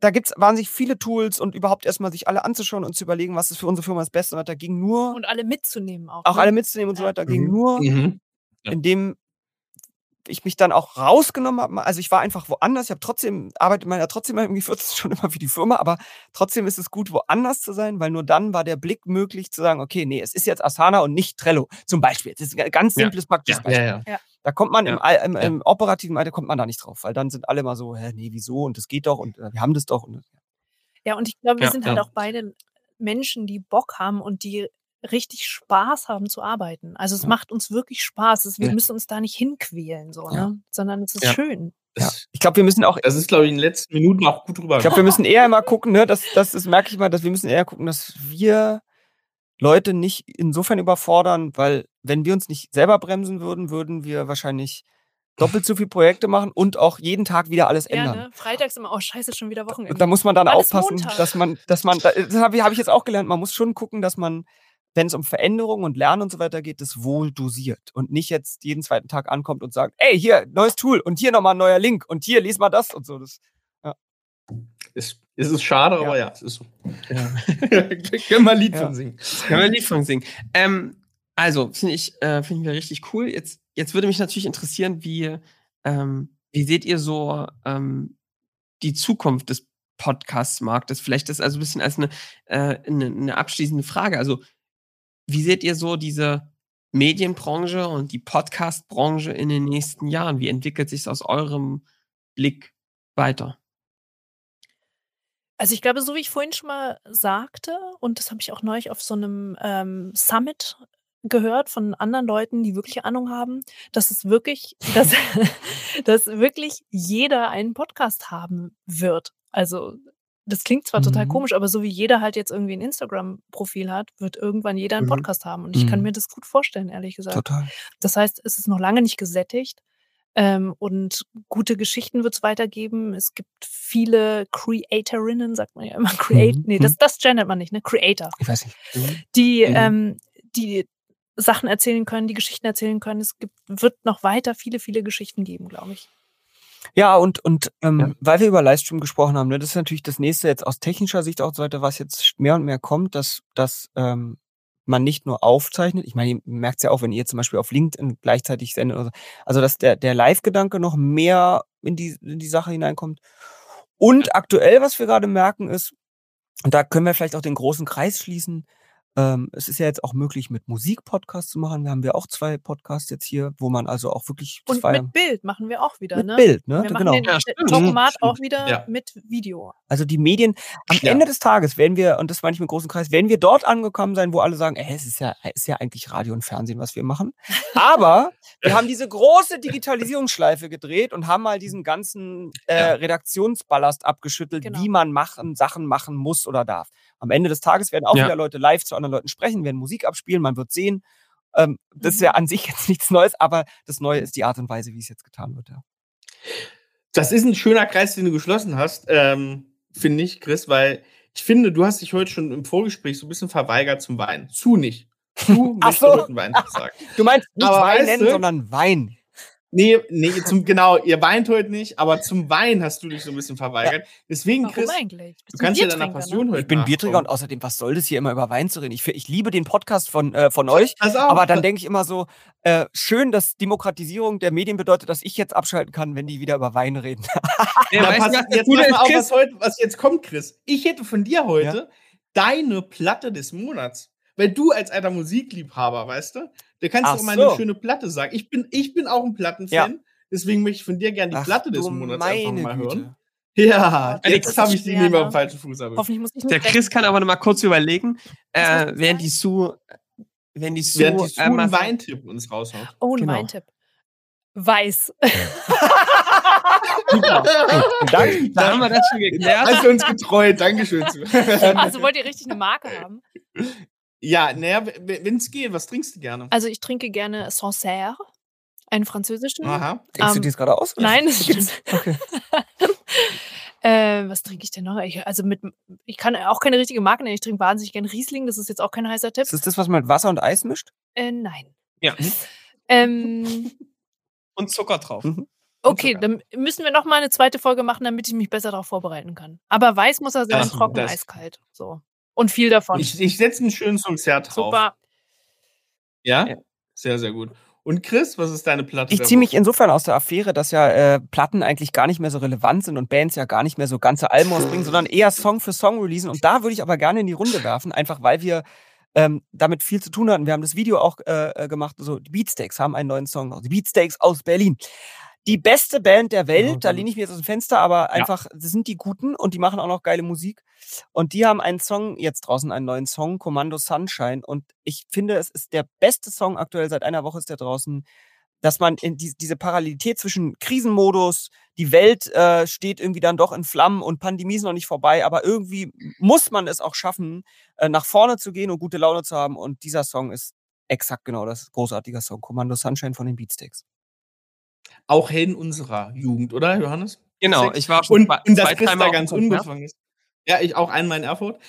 da gibt es wahnsinnig viele Tools und überhaupt erstmal sich alle anzuschauen und zu überlegen, was ist für unsere Firma das Beste und da ging nur. Und alle mitzunehmen auch. Auch ne? alle mitzunehmen und so weiter, ging mhm. nur, mhm. Ja. indem ich mich dann auch rausgenommen habe. Also ich war einfach woanders. Ich habe trotzdem, arbeite man ja trotzdem irgendwie 40 Stunden immer für die Firma, aber trotzdem ist es gut, woanders zu sein, weil nur dann war der Blick möglich zu sagen, okay, nee, es ist jetzt Asana und nicht Trello. Zum Beispiel. Das ist ein ganz simples, ja. praktisches ja. Beispiel. Ja, da kommt man im, im, im, operativen Alter kommt man da nicht drauf, weil dann sind alle mal so, hä, nee, wieso? Und das geht doch und äh, wir haben das doch. Und, ja, und ich glaube, wir sind halt auch beide Menschen, die Bock haben und die richtig Spaß haben zu arbeiten. Also es ja. macht uns wirklich Spaß. Es, wir ja. müssen uns da nicht hinquälen, so, ja. ne? sondern es ist schön. Ja. Ich glaube, wir müssen auch. Das ist, glaube ich, in den letzten Minuten auch gut drüber. Ich glaube, wir müssen eher mal gucken, ne, das, das, das merke ich mal, dass wir müssen eher gucken, dass wir Leute nicht insofern überfordern, weil wenn wir uns nicht selber bremsen würden, würden wir wahrscheinlich doppelt so viele Projekte machen und auch jeden Tag wieder alles ändern. Ja, ne? Freitags immer, oh scheiße, schon wieder Wochenende. Und da muss man dann alles aufpassen, Montag. dass man, dass man, das habe ich, hab ich jetzt auch gelernt, man muss schon gucken, dass man wenn es um Veränderung und Lernen und so weiter geht, das wohl dosiert und nicht jetzt jeden zweiten Tag ankommt und sagt, ey, hier, neues Tool und hier nochmal ein neuer Link und hier, lies mal das und so. Das, ja. Ist, ist es schade, ja. aber ja, es ist so. Ja. Können wir ein Lied ja. von singen. Können wir ein Lied von singen. Ähm, also, finde ich, äh, finden wir richtig cool. Jetzt, jetzt würde mich natürlich interessieren, wie, ähm, wie seht ihr so ähm, die Zukunft des Podcast-Marktes? Vielleicht das also ein bisschen als eine, äh, eine, eine abschließende Frage. Also, wie seht ihr so diese Medienbranche und die Podcast-Branche in den nächsten Jahren? Wie entwickelt sich es aus eurem Blick weiter? Also ich glaube, so wie ich vorhin schon mal sagte, und das habe ich auch neulich auf so einem ähm, Summit gehört von anderen Leuten, die wirklich Ahnung haben, dass es wirklich, dass, dass wirklich jeder einen Podcast haben wird. Also das klingt zwar mhm. total komisch, aber so wie jeder halt jetzt irgendwie ein Instagram-Profil hat, wird irgendwann jeder einen mhm. Podcast haben. Und ich mhm. kann mir das gut vorstellen, ehrlich gesagt. Total. Das heißt, es ist noch lange nicht gesättigt. Ähm, und gute Geschichten wird es weitergeben. Es gibt viele Creatorinnen, sagt man ja immer. Create, mhm. Nee, das, mhm. das gendert man nicht, ne? Creator. Ich weiß nicht. Mhm. Die, ähm, die Sachen erzählen können, die Geschichten erzählen können. Es gibt, wird noch weiter viele, viele Geschichten geben, glaube ich. Ja, und, und ähm, ja. weil wir über Livestream gesprochen haben, ne, das ist natürlich das nächste jetzt aus technischer Sicht auch so weiter, was jetzt mehr und mehr kommt, dass, dass ähm, man nicht nur aufzeichnet, ich meine, ihr merkt es ja auch, wenn ihr zum Beispiel auf LinkedIn gleichzeitig sendet oder so, also dass der, der Live-Gedanke noch mehr in die, in die Sache hineinkommt. Und aktuell, was wir gerade merken, ist, und da können wir vielleicht auch den großen Kreis schließen, ähm, es ist ja jetzt auch möglich, mit Musik-Podcasts zu machen. Wir haben ja auch zwei Podcasts jetzt hier, wo man also auch wirklich. Und mit Bild machen wir auch wieder, mit ne? Bild, ne? Wir genau. machen den ja, Format auch wieder ja. mit Video. Also die Medien, am ja. Ende des Tages werden wir, und das meine ich mit großem Kreis, werden wir dort angekommen sein, wo alle sagen, ey, es ist ja, es ist ja eigentlich Radio und Fernsehen, was wir machen. Aber wir haben diese große Digitalisierungsschleife gedreht und haben mal diesen ganzen äh, Redaktionsballast abgeschüttelt, genau. wie man machen, Sachen machen muss oder darf. Am Ende des Tages werden auch wieder Leute live zu anderen Leuten sprechen, werden Musik abspielen, man wird sehen. Ähm, das ist ja mhm. an sich jetzt nichts Neues, aber das Neue ist die Art und Weise, wie es jetzt getan wird. Ja. Das ist ein schöner Kreis, den du geschlossen hast, ähm, finde ich, Chris, weil ich finde, du hast dich heute schon im Vorgespräch so ein bisschen verweigert zum Weinen. Zu nicht. Zu Ach so. Wein sagen. Du meinst nicht aber Wein nennen, sondern Wein. Nee, nee, zum, genau, ihr weint heute nicht, aber zum Wein hast du dich so ein bisschen verweigert. Deswegen, Warum Chris, eigentlich? du kannst ja deiner Passion ne? heute Ich bin Biertrinker und außerdem, was soll das hier immer über Wein zu reden? Ich, ich liebe den Podcast von, äh, von euch, aber dann denke ich immer so, äh, schön, dass Demokratisierung der Medien bedeutet, dass ich jetzt abschalten kann, wenn die wieder über Wein reden. ja, weißt, pass, jetzt pass mal auf, was, heute, was jetzt kommt, Chris. Ich hätte von dir heute ja? deine Platte des Monats. Weil du als alter Musikliebhaber, weißt du, da kannst Ach du auch mal so. eine schöne Platte sagen. Ich bin, ich bin auch ein Plattenfan, ja. deswegen möchte ich von dir gerne die Ach, Platte des Monats einfach mal Güte. hören. Ja, jetzt habe ich die neben am falschen Fuß. Hoffentlich muss ich Der Chris kann aber noch mal kurz überlegen, äh, während die Sue, wenn die Sue, während die Sue äh, einen Weintipp uns raushaut. Oh, ein genau. Weintipp. Weiß. Super. Danke. Da haben wir das schon geklärt. Hast du uns getreu. Dankeschön. also wollt ihr richtig eine Marke haben? Ja, naja, wenn es geht, was trinkst du gerne? Also ich trinke gerne Sancerre. Einen französischen. Aha. Denkst um, du dir das gerade aus? Nein, das ist okay. äh, was trinke ich denn noch? Ich, also mit, ich kann auch keine richtige Marke nennen. Ich trinke wahnsinnig gerne Riesling. Das ist jetzt auch kein heißer Tipp. Ist das das, was man mit Wasser und Eis mischt? Äh, nein. Ja. Ähm, und Zucker drauf. Mhm. Okay, dann müssen wir noch mal eine zweite Folge machen, damit ich mich besser darauf vorbereiten kann. Aber weiß muss er sein, das, trocken, das. eiskalt. So. Und viel davon. Ich, ich setze einen schönen Konzert drauf. Super. Ja? ja? Sehr, sehr gut. Und Chris, was ist deine Platte? Ich ziehe mich insofern aus der Affäre, dass ja äh, Platten eigentlich gar nicht mehr so relevant sind und Bands ja gar nicht mehr so ganze Alben ausbringen, sondern eher Song für Song releasen. Und da würde ich aber gerne in die Runde werfen, einfach weil wir ähm, damit viel zu tun hatten. Wir haben das Video auch äh, äh gemacht, so die Beatsteaks haben einen neuen Song, die Beatsteaks aus Berlin die beste Band der Welt. Da lehne ich mir jetzt aus dem Fenster, aber einfach, ja. das sind die Guten und die machen auch noch geile Musik. Und die haben einen Song jetzt draußen, einen neuen Song, Kommando Sunshine. Und ich finde, es ist der beste Song aktuell. Seit einer Woche ist der draußen. Dass man in die, diese Parallelität zwischen Krisenmodus, die Welt äh, steht irgendwie dann doch in Flammen und Pandemie ist noch nicht vorbei, aber irgendwie muss man es auch schaffen, äh, nach vorne zu gehen und gute Laune zu haben. Und dieser Song ist exakt genau das großartige Song, Kommando Sunshine von den Beatsteaks auch Helden unserer Jugend, oder, Johannes? Genau, ich war schon und, zwei, und das Chris da ganz unbefangen ist. Ja, ich auch einmal in Erfurt.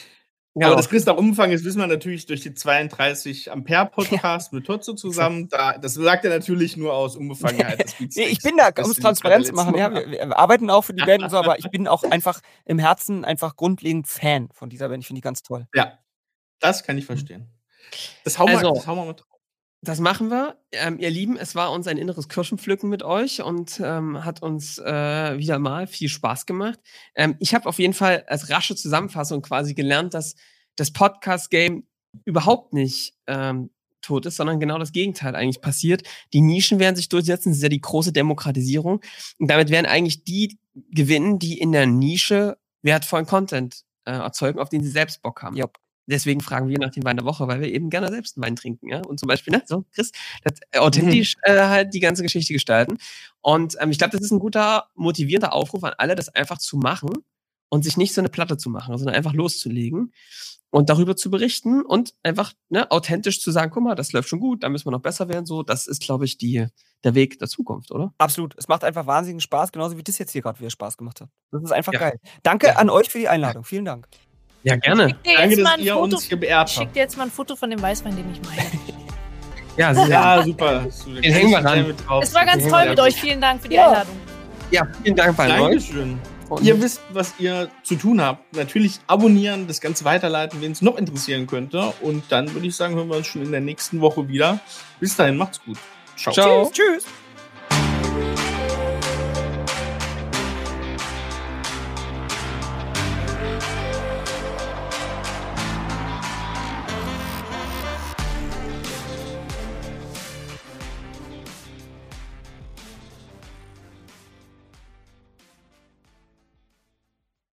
Ja, Aber das Chris da umgefangen ist, wissen wir natürlich durch die 32 Ampere Podcast mit Totzo zusammen. Da, das sagt er natürlich nur aus Unbefangenheit. nee, ich bin da, um es transparent zu machen. Ja, wir, wir, arbeiten auch für die Band und so, aber ich bin auch einfach im Herzen einfach grundlegend Fan von dieser Band. Ich finde die ganz toll. Ja, das kann ich verstehen. Das hauen, also, wir, das hauen wir mit drauf. Das machen wir. Ähm, ihr Lieben, es war uns ein inneres Kirschenpflücken mit euch und ähm, hat uns äh, wieder mal viel Spaß gemacht. Ähm, ich habe auf jeden Fall als rasche Zusammenfassung quasi gelernt, dass das Podcast-Game überhaupt nicht ähm, tot ist, sondern genau das Gegenteil eigentlich passiert. Die Nischen werden sich durchsetzen, das ist ja die große Demokratisierung. Und damit werden eigentlich die gewinnen, die in der Nische wertvollen Content äh, erzeugen, auf den sie selbst Bock haben. Yep. Deswegen fragen wir nach dem Wein der Woche, weil wir eben gerne selbst einen Wein trinken. Ja? Und zum Beispiel, ne, so, Chris, das, äh, authentisch mhm. äh, halt die ganze Geschichte gestalten. Und ähm, ich glaube, das ist ein guter, motivierender Aufruf an alle, das einfach zu machen und sich nicht so eine Platte zu machen, sondern einfach loszulegen und darüber zu berichten und einfach ne, authentisch zu sagen, guck mal, das läuft schon gut, da müssen wir noch besser werden. So, das ist, glaube ich, die, der Weg der Zukunft, oder? Absolut. Es macht einfach wahnsinnigen Spaß, genauso wie das jetzt hier gerade wieder Spaß gemacht hat. Das ist einfach ja. geil. Danke ja. an euch für die Einladung. Vielen Dank. Ja, gerne. Danke, dass ihr Foto, uns geehrt habt. Ich schicke dir jetzt mal ein Foto von dem Weißwein, den ich meine. ja, ja, super. Den hängen wir ran. Es war ganz toll mit euch. Vielen Dank für die ja. Einladung. Ja, vielen Dank bei Dankeschön. euch. ihr wisst, was ihr zu tun habt. Natürlich abonnieren, das Ganze weiterleiten, wen es noch interessieren könnte. Und dann würde ich sagen, hören wir uns schon in der nächsten Woche wieder. Bis dahin, macht's gut. Ciao. Ciao. Tschüss. Tschüss.